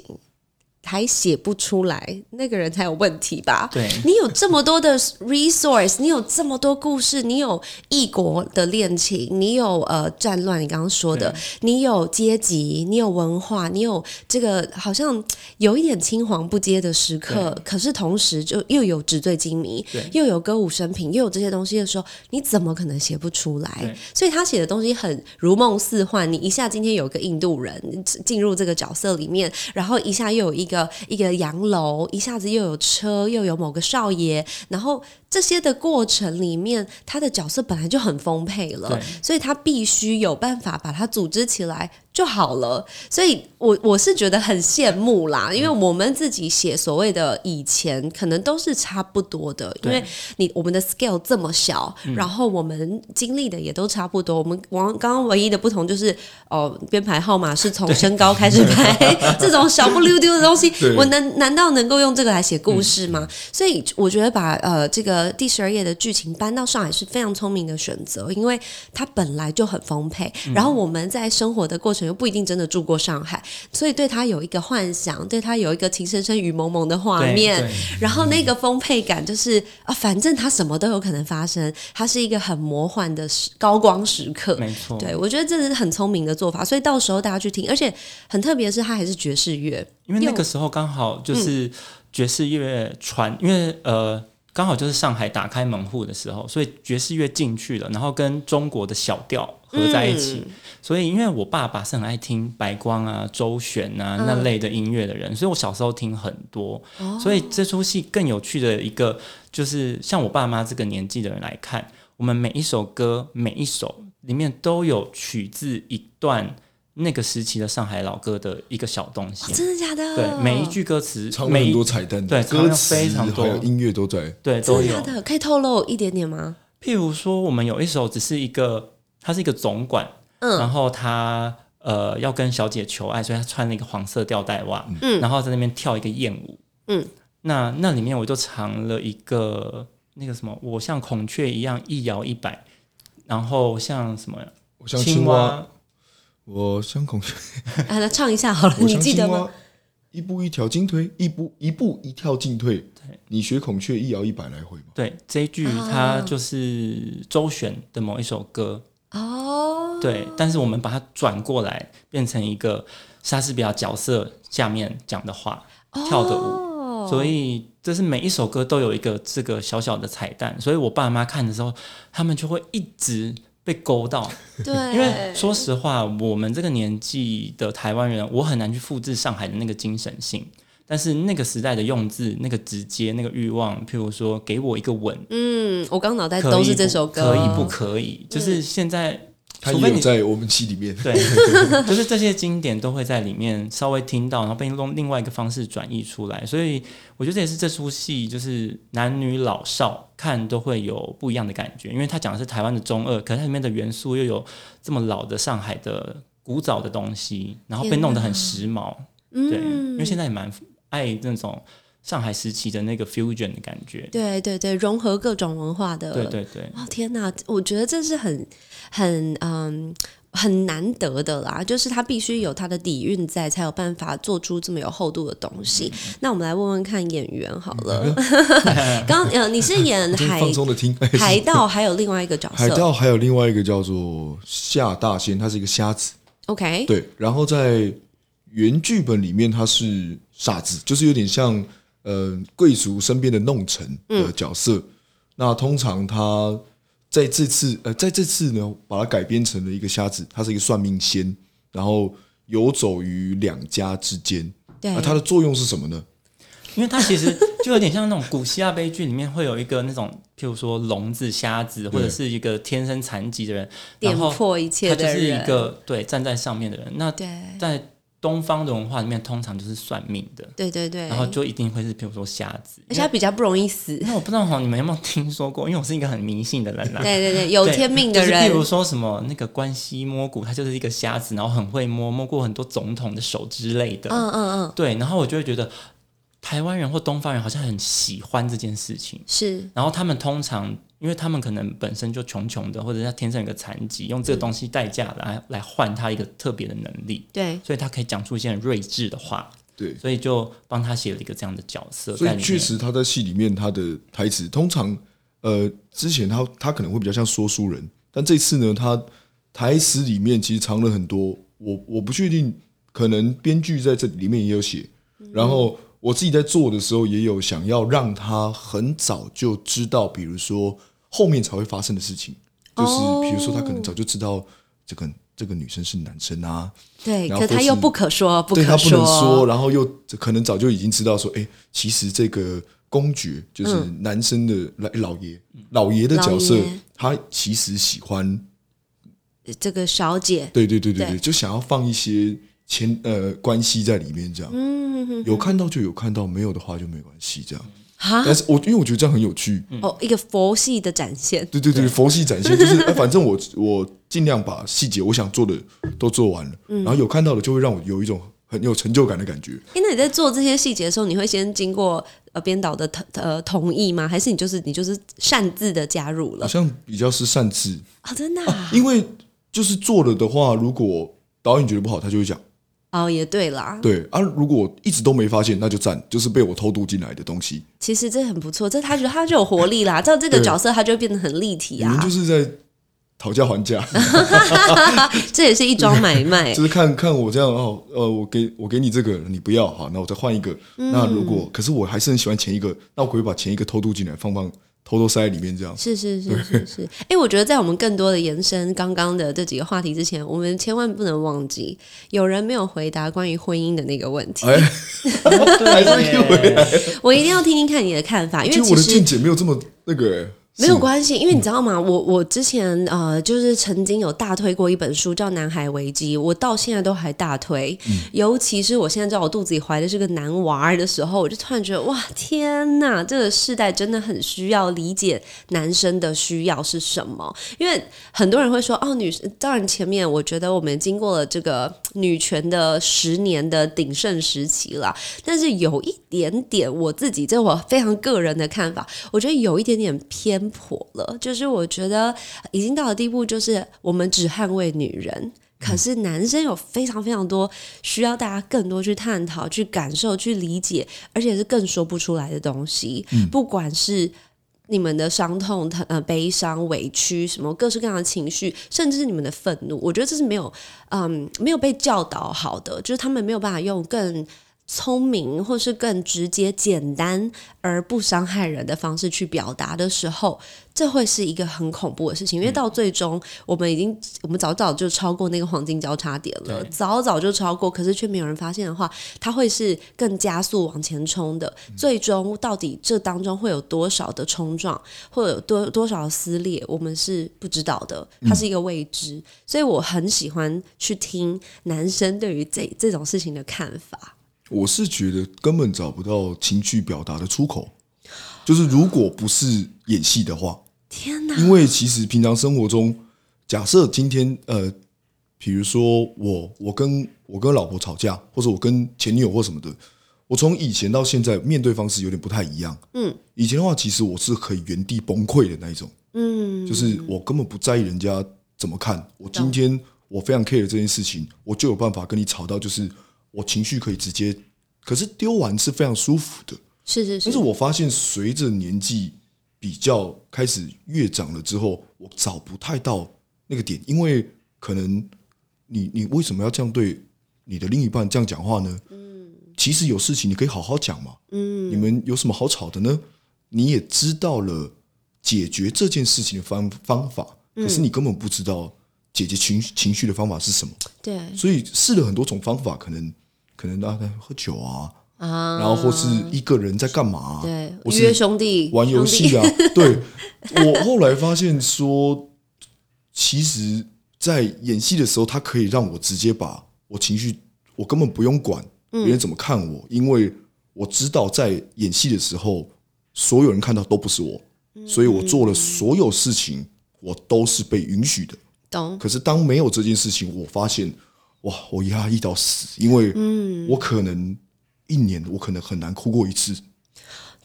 还写不出来，那个人才有问题吧？对，你有这么多的 resource，你有这么多故事，你有异国的恋情，你有呃战乱，你刚刚说的，你有阶级，你有文化，你有这个好像有一点青黄不接的时刻，可是同时就又有纸醉金迷，又有歌舞升平，又有这些东西的时候，你怎么可能写不出来？所以他写的东西很如梦似幻，你一下今天有个印度人进入这个角色里面，然后一下又有一个一个洋楼，一下子又有车，又有某个少爷，然后这些的过程里面，他的角色本来就很丰沛了对，所以他必须有办法把它组织起来就好了。所以我我是觉得很羡慕啦，因为我们自己写所谓的以前，可能都是差不多的，因为你我们的 scale 这么小，然后我们经历的也都差不多。我们王刚刚唯一的不同就是，哦，编排号码是从身高开始排，这种小不溜丢的东西，我能难道能够用这个来写故事吗？所以我觉得把呃这个第十二页的剧情搬到上海是非常聪明的选择，因为它本来就很丰沛，然后我们在生活的过程又不一定真的住过上海，所以对他有一个幻想，对他有一个情深深雨蒙蒙的画面，然后那个丰沛感就是啊，反正它什么都有可能发生，它是一个很魔幻的时高光时刻。没错，对，我觉得这是很聪明的做法，所以到时候大家去听，而且很特别的是，它还是爵士乐，因为那个时候刚好就是爵士乐传，因为呃刚好就是上海打开门户的时候，所以爵士乐进去了，然后跟中国的小调合在一起。所以因为我爸爸是很爱听白光啊、周璇啊、那类的音乐的人，所以我小时候听很多。所以这出戏更有趣的一个就是，像我爸妈这个年纪的人来看，我们每一首歌每一首里面都有取自一段那个时期的上海老歌的一个小东西。真的假的？对，每一句歌词，每一很多彩蛋的，对歌词非常多音乐都在。对都有真的？可以透露一点点吗？譬如说，我们有一首只是一个，他是一个总管，嗯然后他呃要跟小姐求爱，所以他穿了一个黄色吊带袜，嗯然后在那边跳一个艳舞，嗯，那那里面我就藏了一个那个什么，我像孔雀一样一摇一摆，然后像什么我像青青蛙，我像孔雀，啊，那唱一下好了，你记得吗？一步一条进退，一步一步一跳进退。你学孔雀一摇一摆来回吗？对这一句，啊它就是周璇的某一首歌，哦，对，但是我们把它转过来，变成一个莎士比亚角色下面讲的话，跳的舞，哦所以这是每一首歌都有一个这个小小的彩蛋，所以我爸妈看的时候，他们就会一直被勾到。对，因为说实话，我们这个年纪的台湾人，我很难去复制上海的那个精神性。但是那个时代的用字，那个直接，那个欲望，譬如说，给我一个吻，嗯，我刚脑袋都是这首歌，可以不可以？就是现在，他也有在我们戏里面。对，就是这些经典都会在里面稍微听到，然后被用另外一个方式转译出来。所以我觉得这也是这出戏，就是男女老少看都会有不一样的感觉，因为他讲的是台湾的中二，可是它里面的元素又有这么老的上海的古早的东西，然后被弄得很时髦。对，因为现在也蛮爱那种上海时期的那个 fusion 的感觉。对对对，融合各种文化的，对对对，哦天哪，我觉得这是很很嗯很难得的啦，就是他必须有他的底蕴在，才有办法做出这么有厚度的东西。嗯那我们来问问看演员好了，刚呃你是演 海放松的听。海盗，还有另外一个角色，海盗还有另外一个叫做夏大仙，他是一个瞎子。OK，对，然后在原剧本里面他是傻子，就是有点像呃贵族身边的弄臣的角色。那通常他在这次呃在这次呢，把它改编成了一个瞎子，他是一个算命仙，然后游走于两家之间。对那他的作用是什么呢？因为他其实就有点像那种古希腊悲剧里面会有一个那种，譬如说聋子、瞎子，或者是一个天生残疾的人，点然后破一切他就是，一个对站在上面的人。那对在东方的文化里面，通常就是算命的，对对对，然后就一定会是比如说瞎子。而且他比较不容易死。那我不知道哈，你们有没有听说过？因为我是一个很迷信的人 啦、对对对，有天命的人就是譬，如说什么那个关西摸骨，他就是一个瞎子，然后很会摸，摸过很多总统的手之类的。嗯嗯嗯，对，然后我就会觉得台湾人或东方人好像很喜欢这件事情。是。然后他们通常，因为他们可能本身就穷穷的，或者他天生有个残疾，用这个东西代价来来换他一个特别的能力，对，所以他可以讲出一些很睿智的话，对，所以就帮他写了一个这样的角色所。以确实他在戏里面他的台词通常呃之前他他可能会比较像说书人，但这次呢他台词里面其实藏了很多，我我不确定，可能编剧在这里面也有写，然后我自己在做的时候也有想要让他很早就知道，比如说后面才会发生的事情，就是比如说他可能早就知道这个这个女生是男生啊，对，然后他又不可说，不可对他不能说说，，然后又可能早就已经知道说，哎，其实这个公爵就是男生的老老爷，老爷的角色他其实喜欢，这个小姐，对对对对，就想要放一些前呃关系在里面，这样，嗯，有看到就有看到，没有的话就没关系，这样。哈，但是我因为我觉得这样很有趣，哦，一个佛系的展现，对对对，佛系展现就是，哎，反正我我尽量把细节我想做的都做完了，嗯然后有看到的就会让我有一种很有成就感的感觉。哎，那你在做这些细节的时候，你会先经过呃编导的同呃同意吗？还是你就是你就是擅自的加入了？好像比较是擅自，哦，真的啊，因为就是做了的话，如果导演觉得不好，他就会讲。哦，也对啦，对啊，如果一直都没发现，那就赞，就是被我偷渡进来的东西。其实这很不错，这他觉得他就有活力啦，这样这个角色他就会变得很立体啊你们就，是在讨价还价，这也是一桩买卖 就。是看看我这样哦，呃，我给我给你这个，你不要好，那我再换一个。嗯那如果可是我还是很喜欢前一个，那我可以把前一个偷渡进来，放放偷偷塞在里面这样。是是是是是，哎、我觉得在我们更多的延伸刚刚的这几个话题之前，我们千万不能忘记，有人没有回答关于婚姻的那个问题，哎，还是又回来我一定要听听看你的看法，因其实我的见解没有这么那个，哎没有关系，因为你知道吗？我我之前呃，就是曾经有大推过一本书，叫《男孩危机》，我到现在都还大推。尤其是我现在知道我肚子里怀的是个男娃儿的时候，我就突然觉得，哇，天呐，这个世代真的很需要理解男生的需要是什么。因为很多人会说，哦，女当然前面我觉得我们经过了这个女权的十年的鼎盛时期了，但是有一点点我自己这我非常个人的看法，我觉得有一点点偏颇了，就是我觉得已经到了地步，就是我们只捍卫女人。可是男生有非常非常多需要大家更多去探讨、去感受、去理解，而且是更说不出来的东西。不管是你们的伤痛、呃悲伤、委屈，什么各式各样的情绪，甚至是你们的愤怒，我觉得这是没有嗯没有被教导好的，就是他们没有办法用更聪明或是更直接、简单而不伤害人的方式去表达的时候，这会是一个很恐怖的事情。因为到最终，我们已经我们早早就超过那个黄金交叉点了，早早就超过，可是却没有人发现的话，它会是更加速往前冲的。最终到底这当中会有多少的冲撞，或者有多多少的撕裂，我们是不知道的，它是一个未知。所以我很喜欢去听男生对于这这种事情的看法。我是觉得根本找不到情绪表达的出口，就是如果不是演戏的话，天哪！因为其实平常生活中，假设今天呃，比如说我我跟我跟老婆吵架，或者我跟前女友或什么的，我从以前到现在面对方式有点不太一样。嗯，以前的话，其实我是可以原地崩溃的那一种，嗯，就是我根本不在意人家怎么看。我今天我非常 care 这件事情，我就有办法跟你吵到，就是我情绪可以直接，可是丢完是非常舒服的。是是是但是，我发现随着年纪比较开始越长了之后，我找不太到那个点，因为可能你你为什么要这样对你的另一半这样讲话呢？嗯，其实有事情你可以好好讲嘛。嗯，你们有什么好吵的呢？你也知道了解决这件事情的方方法，可是你根本不知道解决情情绪的方法是什么，对所以试了很多种方法，可能可能啊喝酒啊，啊，然后或是一个人在干嘛、啊？对约兄弟玩游戏啊。对，我后来发现说，其实，在演戏的时候，他可以让我直接把我情绪，我根本不用管别人怎么看我，因为我知道在演戏的时候，所有人看到都不是我，所以我做了所有事情，我都是被允许的。懂可是当没有这件事情，我发现，哇，我压抑到死，因为我可能一年我可能很难哭过一次。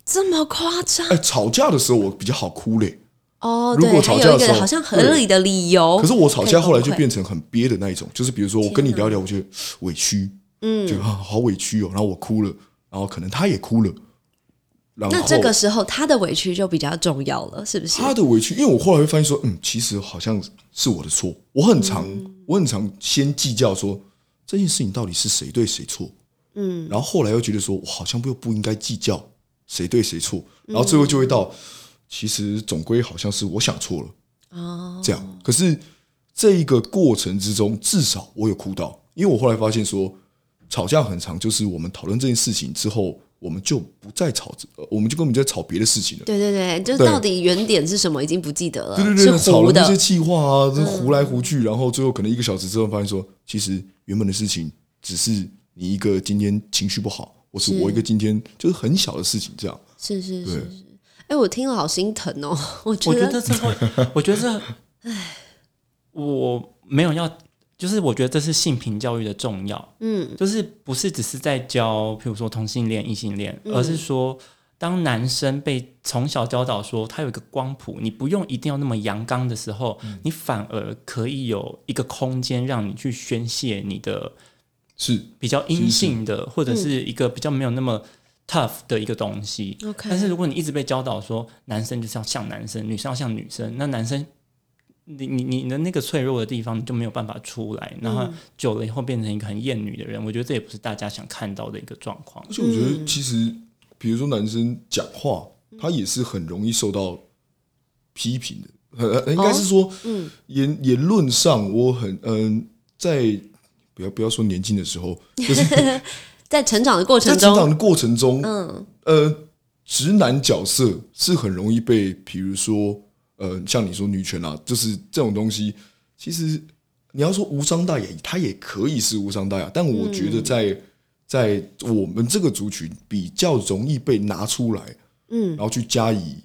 这么夸张哎，吵架的时候我比较好哭嘞，哦？如果对，还有一吵架的时候个好像合理的理由。可是我吵架后来就变成很憋的那一种，就是比如说我跟你聊聊，我觉得委屈，嗯，就啊好委屈哦，然后我哭了，然后可能他也哭了，那这个时候他的委屈就比较重要了，是不是？他的委屈，因为我后来会发现说，嗯，其实好像是我的错，我很常、嗯。我很常先计较说这件事情到底是谁对谁错，嗯，然后后来又觉得说我好像又不应该计较谁对谁错，然后最后就会到，其实总归好像是我想错了，哦，这样。可是这一个过程之中，至少我有哭到，因为我后来发现说，吵架很长，就是我们讨论这件事情之后，我们就不再吵，呃我们就根本就在吵别的事情了。对对对，就是到底原点是什么已经不记得了，对对对，吵了那些。气话啊，这糊来糊去，然后最后可能一个小时之后发现说，其实原本的事情只是你一个今天情绪不好，或是是我一个今天就是很小的事情这样。是是是是。哎，我听了好心疼哦，我觉得得这会，我觉得哎，我没有要，就是我觉得这是性平教育的重要，嗯，就是不是只是在教，譬如说同性恋、异性恋，嗯而是说，当男生被从小教导说他有一个光谱，你不用一定要那么阳刚的时候，嗯。你反而可以有一个空间让你去宣泄你的是。比较阴性的，或者是一个比较没有那么 tough 的一个东西。但是如果你一直被教导说男生就是要像男生，女生要像女生，那男生你你你的那个脆弱的地方你就没有办法出来，然后久了以后变成一个很厌女的人，我觉得这也不是大家想看到的一个状况而。且我觉得其实，比如说男生讲话，他也是很容易受到批评的。呃，呃应该是说，嗯言言论上，我很嗯、在不要不要说年轻的时候，就是 在成长的过程中，成长的过程中，嗯，呃，直男角色是很容易被，比如说，呃，像你说女权啊，就是这种东西，其实你要说无伤大雅，它也可以是无伤大雅，但我觉得在、在我们这个族群比较容易被拿出来，嗯。然后去加以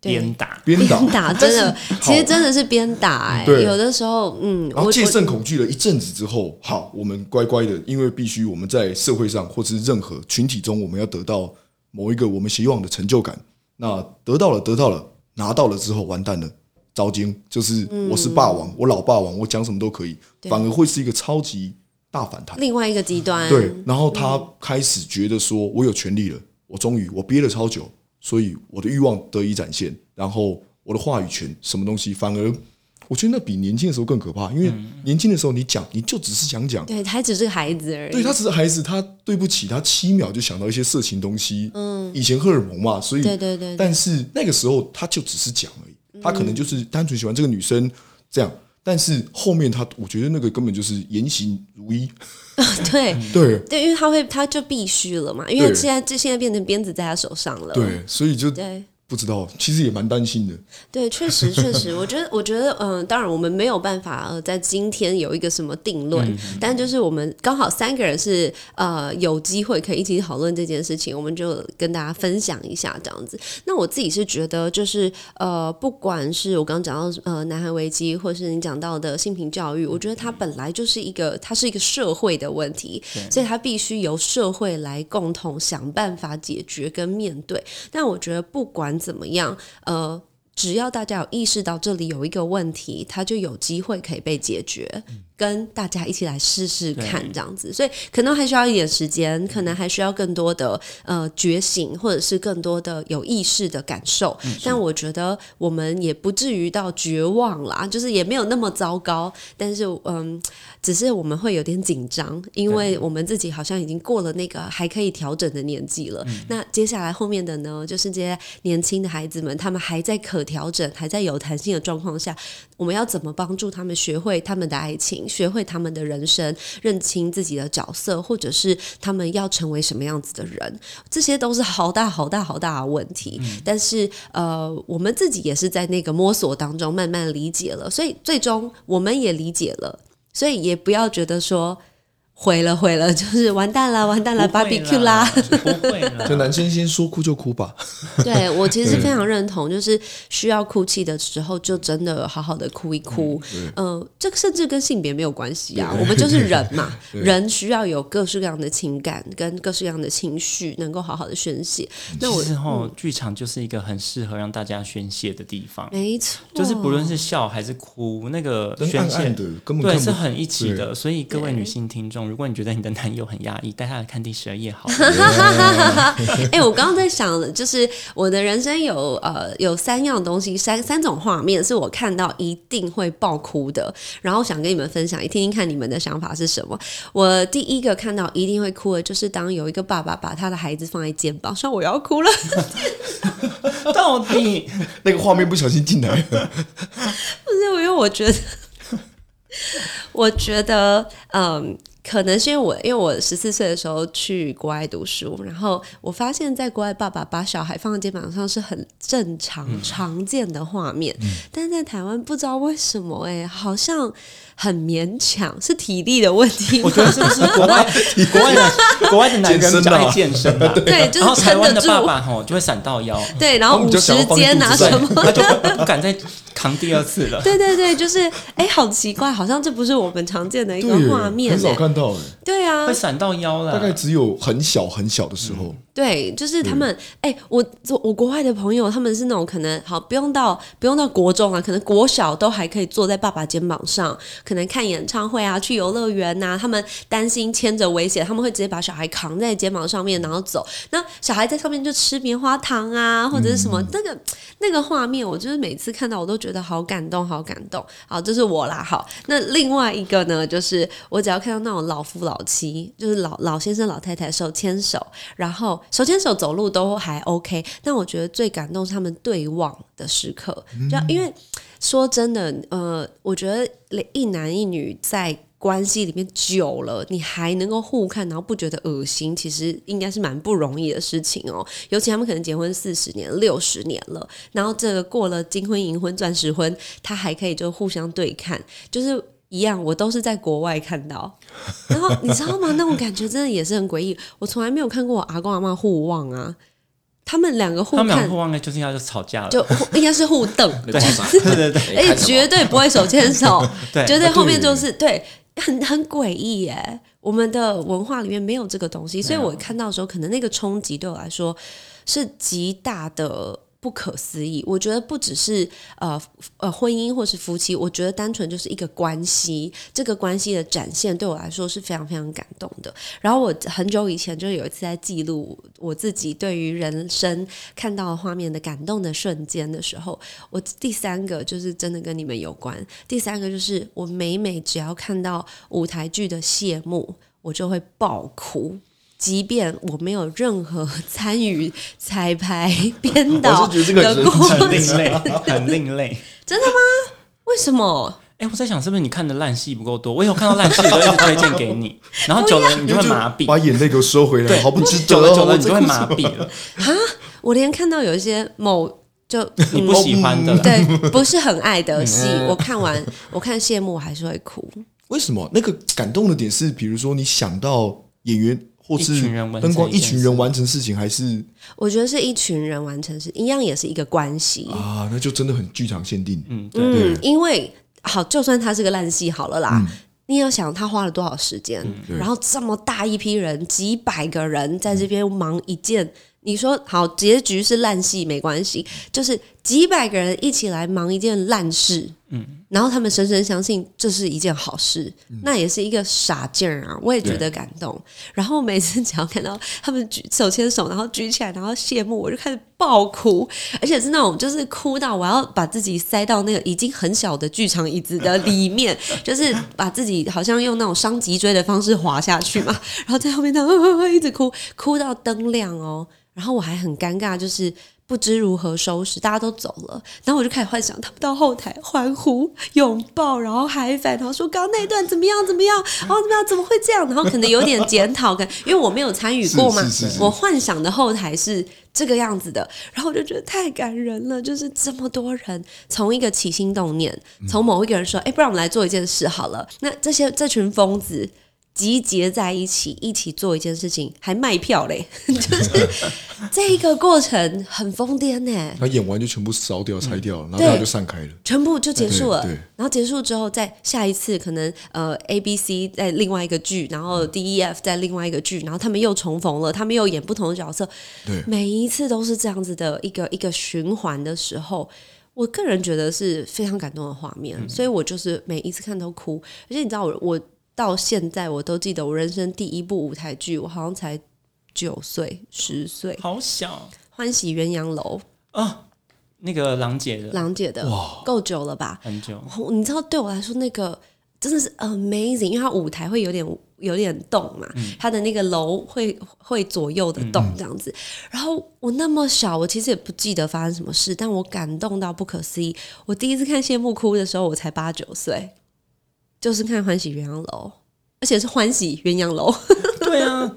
对。鞭打，鞭打，鞭打 真的，其实真的是鞭打哎、对有的时候，嗯，然后戒慎恐惧了一阵子之后，好，我们乖乖的，因为必须我们在社会上或是任何群体中，我们要得到某一个我们希望的成就感。那得到了，得到了，拿到了之后，完蛋了，糟经，就是我是霸王，我老霸王，我讲什么都可以，反而会是一个超级大反弹。另外一个极端，对，然后他开始觉得说，我有权利了，我终于我憋了超久，所以我的欲望得以展现，然后我的话语权什么东西反而我觉得那比年轻的时候更可怕，因为年轻的时候你讲，你就只是想讲，对，他只是个孩子而已。对他只是孩子，他对不起，他七秒就想到一些色情东西。嗯，以前荷尔蒙嘛，所以对对对对但是那个时候他就只是讲而已，他可能就是单纯喜欢这个女生这样。但是后面他，我觉得那个根本就是言行如一。对 对对，因为他会，他就必须了嘛，因为对现在这现在变成鞭子在他手上了。对，所以就对不知道，其实也蛮担心的。对，确实 确实，我觉得我觉得嗯、当然我们没有办法呃在今天有一个什么定论，但就是我们刚好三个人是呃有机会可以一起讨论这件事情，我们就跟大家分享一下这样子。那我自己是觉得就是呃，不管是我刚刚讲到呃南韩危机，或是你讲到的性平教育，我觉得它本来就是一个它是一个社会的问题，所以它必须由社会来共同想办法解决跟面对。但我觉得不管怎么样，呃。只要大家有意识到这里有一个问题，它就有机会可以被解决，跟大家一起来试试看这样子。所以可能还需要一点时间，可能还需要更多的呃觉醒，或者是更多的有意识的感受。但我觉得我们也不至于到绝望啦，就是也没有那么糟糕。但是嗯，只是我们会有点紧张，因为我们自己好像已经过了那个还可以调整的年纪了。那接下来后面的呢，就是这些年轻的孩子们，他们还在可调整、还在有弹性的状况下，我们要怎么帮助他们学会他们的爱情，学会他们的人生，认清自己的角色，或者是他们要成为什么样子的人？这些都是好大好大好大的问题。但是呃，我们自己也是在那个摸索当中慢慢理解了，所以最终我们也理解了。所以也不要觉得说毁了毁了，就是完蛋了完蛋了不会，barbecue 啦。不会啦。就男生先说哭就哭吧，对我其实是非常认同，就是需要哭泣的时候，就真的好好的哭一哭。嗯、这个甚至跟性别没有关系啊，我们就是人嘛，人需要有各式各样的情感跟各式各样的情绪，能够好好的宣泄。那我其实后剧场就是一个很适合让大家宣泄的地方，没错，就是不论是笑还是哭，那个宣泄暗暗的，根本对是很一起的。所以各位女性听众，如果你觉得你的男友很压抑，带他来看第十二页好了。哎、我刚刚在想，就是我的人生有呃有三样东西，三三种画面是我看到一定会爆哭的，然后想跟你们分享，听听看你们的想法是什么。我第一个看到一定会哭的，就是当有一个爸爸把他的孩子放在肩膀上，我要哭了。到底那个画面不小心进来了，不是，因为我觉得，我觉得，嗯。可能是因为我，因为我十四岁的时候去国外读书，然后我发现，在国外爸爸把小孩放在肩膀上是很正常、常见的画面，但是在台湾不知道为什么、哎，好像很勉强，是体力的问题吗？我觉得是不是国外 国外的国外的男人比较爱健身吧？对，就然后是撑得住，台湾的爸爸吼就会闪到腰，对，然后五十肩啊肚子上什么他就不不敢再扛第二次了。对对对，就是哎，好奇怪，好像这不是我们常见的一个对，画面、很少哎，看到哎，对啊。会，闪到腰了，大概只有很小很小的时候，对，就是他们，哎、我我我国外的朋友，他们是那种可能好不用到不用到国中啊，可能国小都还可以坐在爸爸肩膀上，可能看演唱会啊，去游乐园呐、他们担心牵着危险，他们会直接把小孩扛在肩膀上面，然后走。那小孩在上面就吃棉花糖啊，或者是什么、那个那个画面，我就是每次看到我都觉得好感动，好感动。好，这是我啦。好，那另外一个呢，就是我只要看到那种老夫老妻，就是老老先生老太太手牵手，然后手牵手走路都还 OK，但我觉得最感动是他们对望的时刻，就因为说真的，呃，我觉得一男一女在。关系里面久了，你还能够互看，然后不觉得恶心，其实应该是蛮不容易的事情哦。尤其他们可能结婚四十年、六十年了，然后这个过了金婚、银婚、钻石婚，他还可以就互相对看，就是一样，我都是在国外看到。然后你知道吗？那种感觉真的也是很诡异。我从来没有看过我阿公阿妈互望啊，他们两个互看他们俩互望呢，就是要吵架了。就互 应该是互瞪，对 对对对而且绝对不会手牵手，对绝对后面就是对，很很诡异耶。我们的文化里面没有这个东西，所以我看到的时候，可能那个冲击对我来说是极大的不可思议。我觉得不只是呃呃婚姻或是夫妻，我觉得单纯就是一个关系，这个关系的展现对我来说是非常非常感动的。然后我很久以前就有一次在记录我自己对于人生看到画面的感动的瞬间的时候，我第三个就是真的跟你们有关。第三个就是我每每只要看到舞台剧的谢幕，我就会爆哭。即便我没有任何参与彩排、编导 我是觉得这个的过很另程，类，很另类。为什么？哎、我在想是不是你看的烂戏不够多？我有看到烂戏，我都一直推荐给你，然后久了你就会麻痹，把眼泪给我收回来，对，好不值得久了久哦。了你就会麻痹了，我连看到有一些某就你不喜欢的。对不是很爱的戏，嗯我看完我看谢幕我还是会哭。为什么那个感动的点是，比如说你想到演员或是灯光，一群人完成事情，还是？我觉得是一群人完成事一样，也是一个关系。啊，那就真的很剧场限定。嗯，嗯，因为好，就算它是个烂戏好了啦。嗯。你要想他花了多少时间，对。然后这么大一批人，几百个人在这边忙一件，你说好结局是烂戏没关系，就是几百个人一起来忙一件烂事，嗯，然后他们深深相信这是一件好事，那也是一个傻劲儿啊，我也觉得感动。然后每次只要看到他们举手牵手，然后举起来，然后谢幕，我就开始爆哭，而且是那种就是哭到我要把自己塞到那个已经很小的剧场椅子的里面，就是把自己好像用那种伤脊椎的方式滑下去嘛，然后在后面那样一直哭，哭到灯亮哦，然后我还很尴尬，就是。不知如何收拾，大家都走了，然后我就开始幻想他们到后台欢呼、拥抱，然后嗨翻，然后说刚刚那一段怎么样怎么样，然后怎么样怎么会这样，然后可能有点检讨感，因为我没有参与过嘛我幻想的后台是这个样子的，然后我就觉得太感人了，就是这么多人从一个起心动念，从某一个人说，哎，不然我们来做一件事好了，那这些这群疯子。集结在一起，一起做一件事情，还卖票嘞，就是这一个过程很疯癫呢。他演完就全部烧掉、拆掉，然后大家就散开了。全部就结束了对对。然后结束之后，再下一次可能呃 A B C 在另外一个剧，然后 D E F 在另外一个剧，然后他们又重逢了，他们又演不同的角色。对每一次都是这样子的一个一个循环的时候。我个人觉得是非常感动的画面，所以我就是每一次看都哭。而且你知道我，我到现在我都记得我人生第一部舞台剧，我好像才九岁、十岁，《好小欢喜鸳鸯楼啊，那个郎姐》的郎姐的，够久了吧？很久，你知道，对我来说，那个真的是 amazing，因为它舞台会有点有点动嘛，它的那个楼会会左右的动这样子。然后我那么小，我其实也不记得发生什么事，但我感动到不可思议。我第一次看谢幕哭的时候，我才八九岁，就是看《欢喜鸳鸯楼》，而且是欢喜鸳鸯楼。对啊。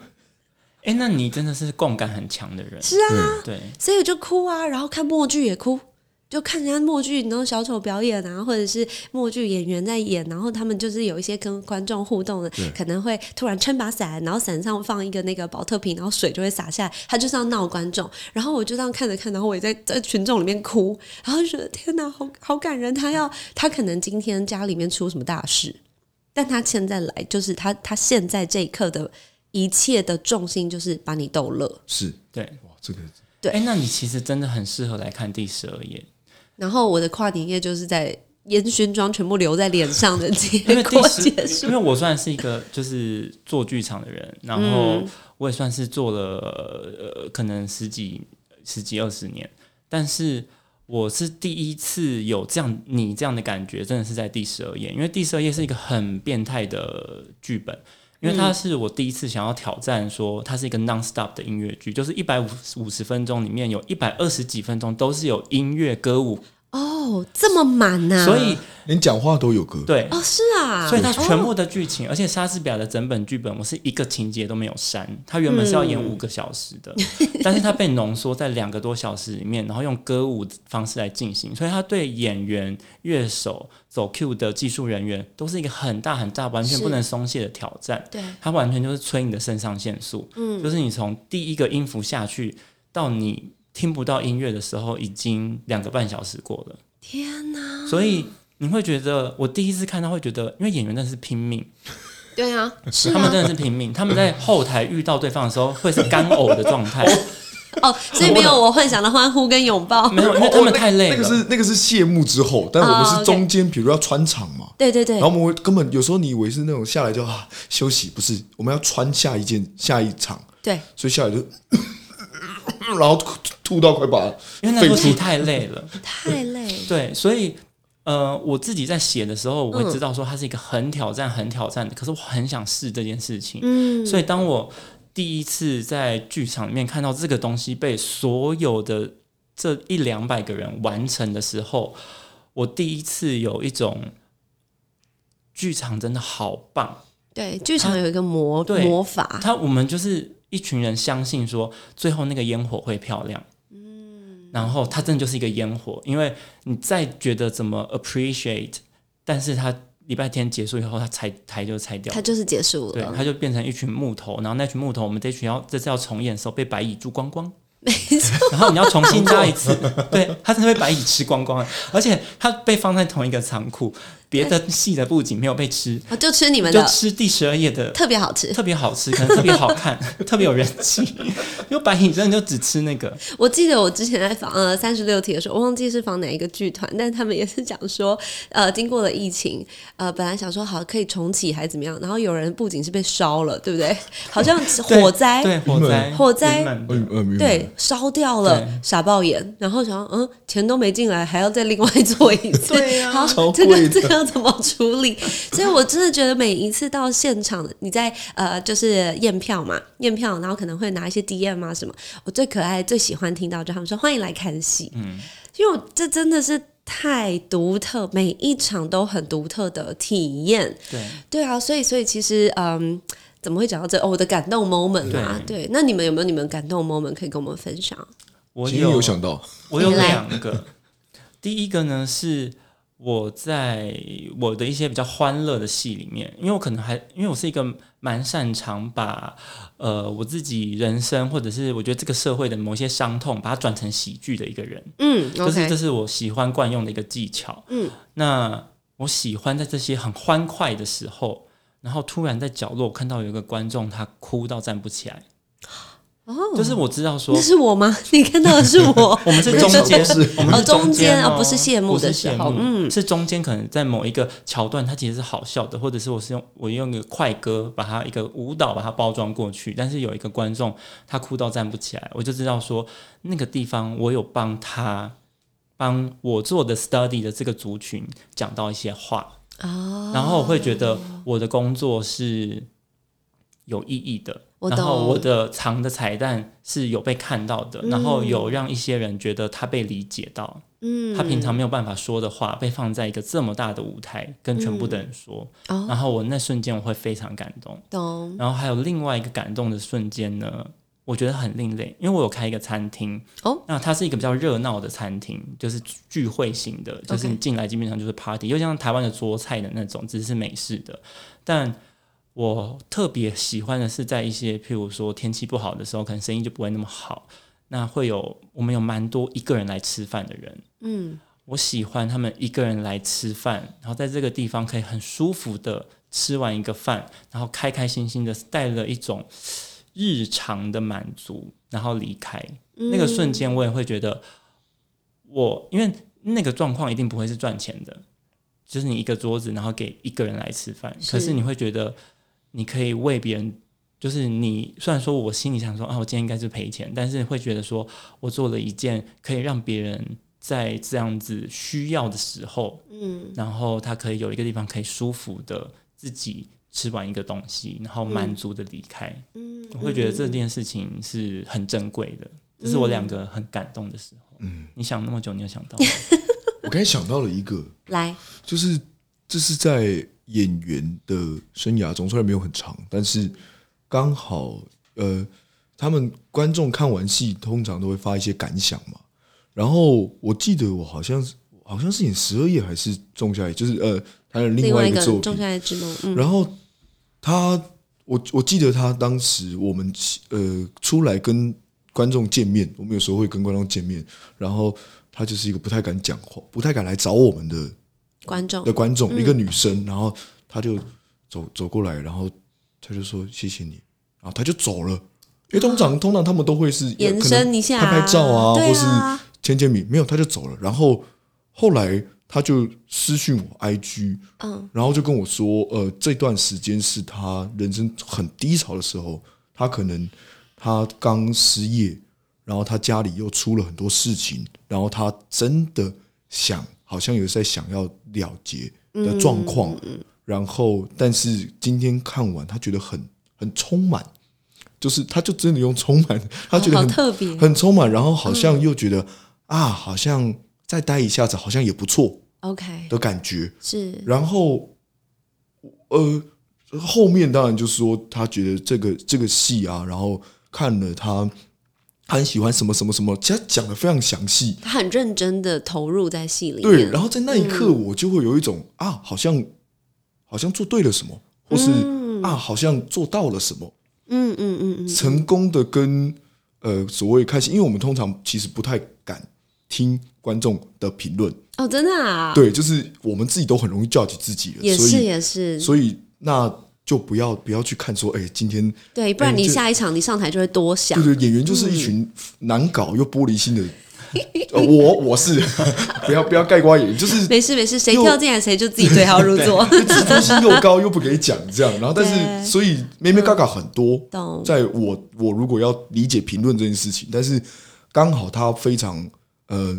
哎，那你真的是共感很强的人，是啊，对，所以我就哭啊，然后看默剧也哭，就看人家默剧，然后小丑表演啊，或者是默剧演员在演，然后他们就是有一些跟观众互动的，可能会突然撑把伞，然后伞上放一个那个保特瓶，然后水就会洒下来，他就是要闹观众，然后我就这样看着看，然后我也在 在群众里面哭，然后就觉得天哪，好好感人，他要他可能今天家里面出什么大事，但他现在来就是他他现在这一刻的一切的重心就是把你逗乐。是。对，哇，这个对。哎，那你其实真的很适合来看第十二页，然后我的跨年夜就是在烟熏妆全部留在脸上的结果结，束因。为我算是一个就是做剧场的人，然后我也算是做了呃可能十几十几二十年，但是我是第一次有这样你这样的感觉，真的是在第十二页，因为第十二页是一个很变态的剧本。因为它是我第一次想要挑战，说它是一个 non stop 的音乐剧，就是一百五五十分钟里面有一百二十几分钟都是有音乐歌舞，哦，这么满呐、所以连讲话都有歌。对，哦是啊，所以它全部哦的剧情，而且莎士比亚的整本剧本，我是一个情节都没有删。它原本是要演五个小时的，但是它被浓缩在两个多小时里面，然后用歌舞方式来进行，所以它对演员、乐手、走 Q 的技术人员都是一个很大很大、完全不能松懈的挑战。对。它完全就是催你的肾上腺素，嗯，就是你从第一个音符下去到你听不到音乐的时候，已经两个半小时过了。天哪，所以你会觉得，我第一次看到会觉得，因为演员真的是拼命，对啊，是他们啊，真的是拼命，他们在后台遇到对方的时候会是干呕的状态，哦，所以没有我幻想的欢呼跟拥抱。没有，因为他们太累了。那个是那个是谢幕之后，但我们哦是中间，比如要穿场嘛。对对对。然后，我们会根本有时候你以为是那种下来就啊休息，不是，我们要穿下一件下一场，对，所以下来就，然后吐吐到快把因为那部戏太累了。太累。对，所以呃，我自己在写的时候，我会知道说它是一个很挑战、很挑战的，可是我很想试这件事情。嗯，所以当我第一次在剧场里面看到这个东西被所有的这一两百个人完成的时候，我第一次有一种剧场真的好棒。对，剧场有一个魔对魔法，它我们就是一群人相信说，最后那个烟火会漂亮。嗯，然后它真的就是一个烟火，因为你再觉得怎么 appreciate，但是它礼拜天结束以后，它拆台就拆掉了。它就是结束了对，了。它就变成一群木头，然后那群木头，我们这群要这次要重演的时候被白蚁蛀光光，没错，然后你要重新搭一次，对，它真的被白蚁吃光光了，而且它被放在同一个仓库，别的戏的布景没有被吃，哦就吃你们的。就，吃第十二页的特别好吃。特别好吃，可能特别好看，特别有人气。因为白影真的就只吃那个，我记得我之前在访呃三十六题的时候，我忘记是访哪一个剧团，但他们也是讲说，呃，经过了疫情，呃，本来想说好可以重启还是怎么样，然后有人布景是被烧了，对不对？好像火灾，对火灾，火灾。对，烧掉了，傻爆眼，然后想嗯，钱都没进来，还要再另外做一次，对啊。好超，这贵的。个这个要怎么处理？所以我真的觉得每一次到现场，你在呃就是验票嘛，验票，然后可能会拿一些 DM 啊什么，我最可爱、最喜欢听到就他们说欢迎来看戏，嗯，因为我这真的是。太独特，每一场都很独特的体验。对，对啊，所以所以其实嗯，怎么会讲到这？哦，我的感动 moment 啊，对。那你们有没有你们感动 moment 可以跟我们分享？我有有想到，我有两个，第一个呢是我在我的一些比较欢乐的戏里面，因为我可能还因为我是一个蛮擅长把呃我自己人生或者是我觉得这个社会的某些伤痛，把它转成喜剧的一个人，嗯就是这是我喜欢惯用的一个技巧。嗯，那我喜欢在这些很欢快的时候，然后突然在角落看到有一个观众他哭到站不起来，哦，就是我知道说那是我吗？你看到的是我。我们是中间，我们哦是中间中间哦不是谢幕不是的时谢幕候嗯是中间可能在某一个桥段，它其实是好笑的，或者是我是用我用一个快歌把它一个舞蹈把它包装过去，但是有一个观众他哭到站不起来，我就知道说那个地方我有帮他帮我做的 study 的这个族群讲到一些话，哦，然后我会觉得我的工作是有意义的，我然后我的藏的彩蛋是有被看到的，然后有让一些人觉得他被理解到，嗯。他平常没有办法说的话被放在一个这么大的舞台跟全部的人说，哦。然后我那瞬间我会非常感动。懂。然后还有另外一个感动的瞬间呢，我觉得很另类，因为我有开一个餐厅哦，那它是一个比较热闹的餐厅，就是聚会型的，就是你进来基本上就是 party，又像台湾的桌菜的那种，只是美式的。但我特别喜欢的是在一些譬如说天气不好的时候，可能生意就不会那么好，那会有我们有蛮多一个人来吃饭的人，嗯。我喜欢他们一个人来吃饭，然后在这个地方可以很舒服的吃完一个饭，然后开开心心的带了一种日常的满足，然后离开。那个瞬间，我也会觉得我，因为那个状况一定不会是赚钱的，就是你一个桌子，然后给一个人来吃饭，可是你会觉得你可以为别人。就是你虽然说我心里想说啊，我今天应该是赔钱，但是会觉得说我做了一件可以让别人在这样子需要的时候，嗯然后他可以有一个地方可以舒服的自己吃完一个东西，然后满足的离开。嗯，我会觉得这件事情是很珍贵的，这是我两个很感动的时候。嗯，你想那么久，你有想到吗？我刚才想到了一个，来，就是这是在演员的生涯中，虽然没有很长，但是刚好呃，他们观众看完戏通常都会发一些感想嘛。然后我记得我好像是好像是演十二夜还是仲夏夜，就是呃他的另另外一个作品个仲，夏夜之梦，嗯然后他，我我记得他当时我们呃出来跟观众见面，我们有时候会跟观众见面，然后他就是一个不太敢讲话、不太敢来找我们的观众。的观众，一个女生，然后她就走走过来，然后他就说谢谢你，然后他就走了，因为通常通常他们都会是延伸一下。拍拍照啊，或是啊签签名，没有他就走了。然后后来他就私讯我 IG，嗯，然后就跟我说，呃，这段时间是他人生很低潮的时候，他可能他刚失业，然后他家里又出了很多事情，然后他真的想，好像有在想要了结的状况，然后但是今天看完，他觉得很很充满。就是，他就真的用充满，他觉得好很、特别。很充满，然后好像又觉得、啊，好像再待一下子，好像也不错，OK，的感觉。是。然后，呃，后面当然就是说，他觉得这个这个戏啊，然后看了他，他很喜欢什么什么什么，其实他讲的非常详细。他很认真的投入在戏里面，对，然后在那一刻，嗯。我就会有一种、啊，好像好像做对了什么，或是、啊，好像做到了什么，嗯嗯嗯嗯，成功的跟呃所谓开心，因为我们通常其实不太敢听观众的评论，哦，真的啊，，对，就是我们自己都很容易 judge 自己了，也是所以也是，所以那就不要不要去看说，哎，今天对，不然你下一场你上台就会多想，对对，演员就是一群难搞又玻璃心的。呃我我是 不要不要盖瓜演员，就是没事没事，谁跳进来谁就自己对号入座，自尊心又高又不给讲这样，然后但是所以咩咩嘎嘎很多，懂。在我我如果要理解评论这件事情，但是刚好他非常呃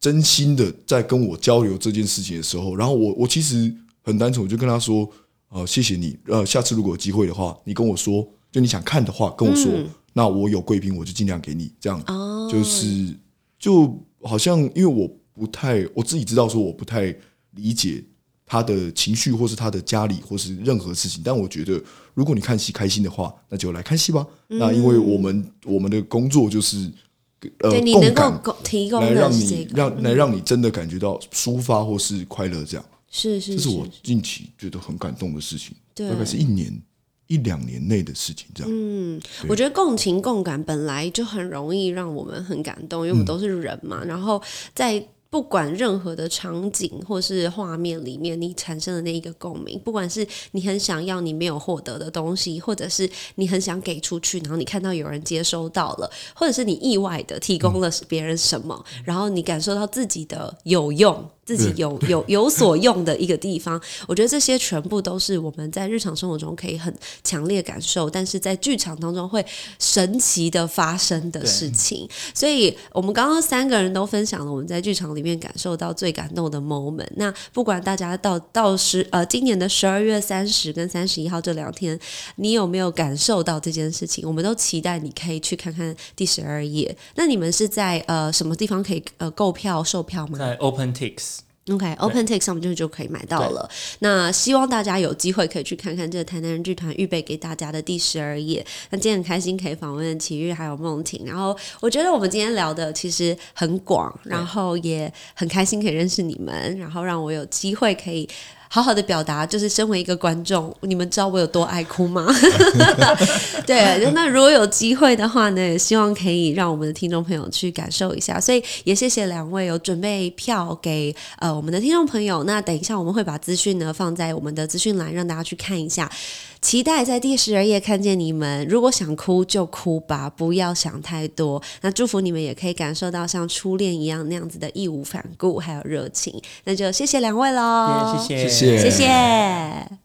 真心的在跟我交流这件事情的时候，然后我我其实很单纯，我就跟他说，呃，谢谢你，呃，下次如果有机会的话，你跟我说，就你想看的话跟我说，那我有贵宾我就尽量给你，这样，嗯哦就是就好像因为我不太我自己知道说我不太理解他的情绪，或是他的家里，或是任何事情。但我觉得，如果你看戏开心的话，那就来看戏吧。那因为我们我们的工作就是呃对你能够提供的来让你让来让你真的感觉到抒发或是快乐，这样。是是这是我近期觉得很感动的事情，对大概是一年一两年内的事情，这样。嗯，我觉得共情共感本来就很容易让我们很感动，因为我们都是人嘛。然后在不管任何的场景或是画面里面，你产生的那一个共鸣，不管是你很想要你没有获得的东西，或者是你很想给出去，然后你看到有人接收到了，或者是你意外的提供了别人什么，然后你感受到自己的有用。自己有 有有所用的一个地方，我觉得这些全部都是我们在日常生活中可以很强烈感受，但是在剧场当中会神奇的发生的事情。所以，我们刚刚三个人都分享了我们在剧场里面感受到最感动的 moment。那不管大家到到十呃今年的十二月三十跟三十一号这两天，你有没有感受到这件事情？我们都期待你可以去看看第十二页。那你们是在呃什么地方可以呃购票售票吗？在 OpenTix。OK，OpenTix、上面就就可以买到了。那希望大家有机会可以去看看这个台南人剧团预备给大家的第十二页。那今天很开心可以访问奇遇还有梦婷，然后我觉得我们今天聊的其实很广，然后也很开心可以认识你们，然后让我有机会可以。好好的表达，就是身为一个观众，你们知道我有多爱哭吗？对，那如果有机会的话呢，也希望可以让我们的听众朋友去感受一下。所以也谢谢两位有准备票给呃我们的听众朋友。那等一下我们会把资讯呢放在我们的资讯栏，让大家去看一下。期待在第十二页看见你们。如果想哭就哭吧，不要想太多。那祝福你们也可以感受到像初恋一样那样子的义无反顾还有热情。那就谢谢两位喽，谢谢，谢谢谢谢。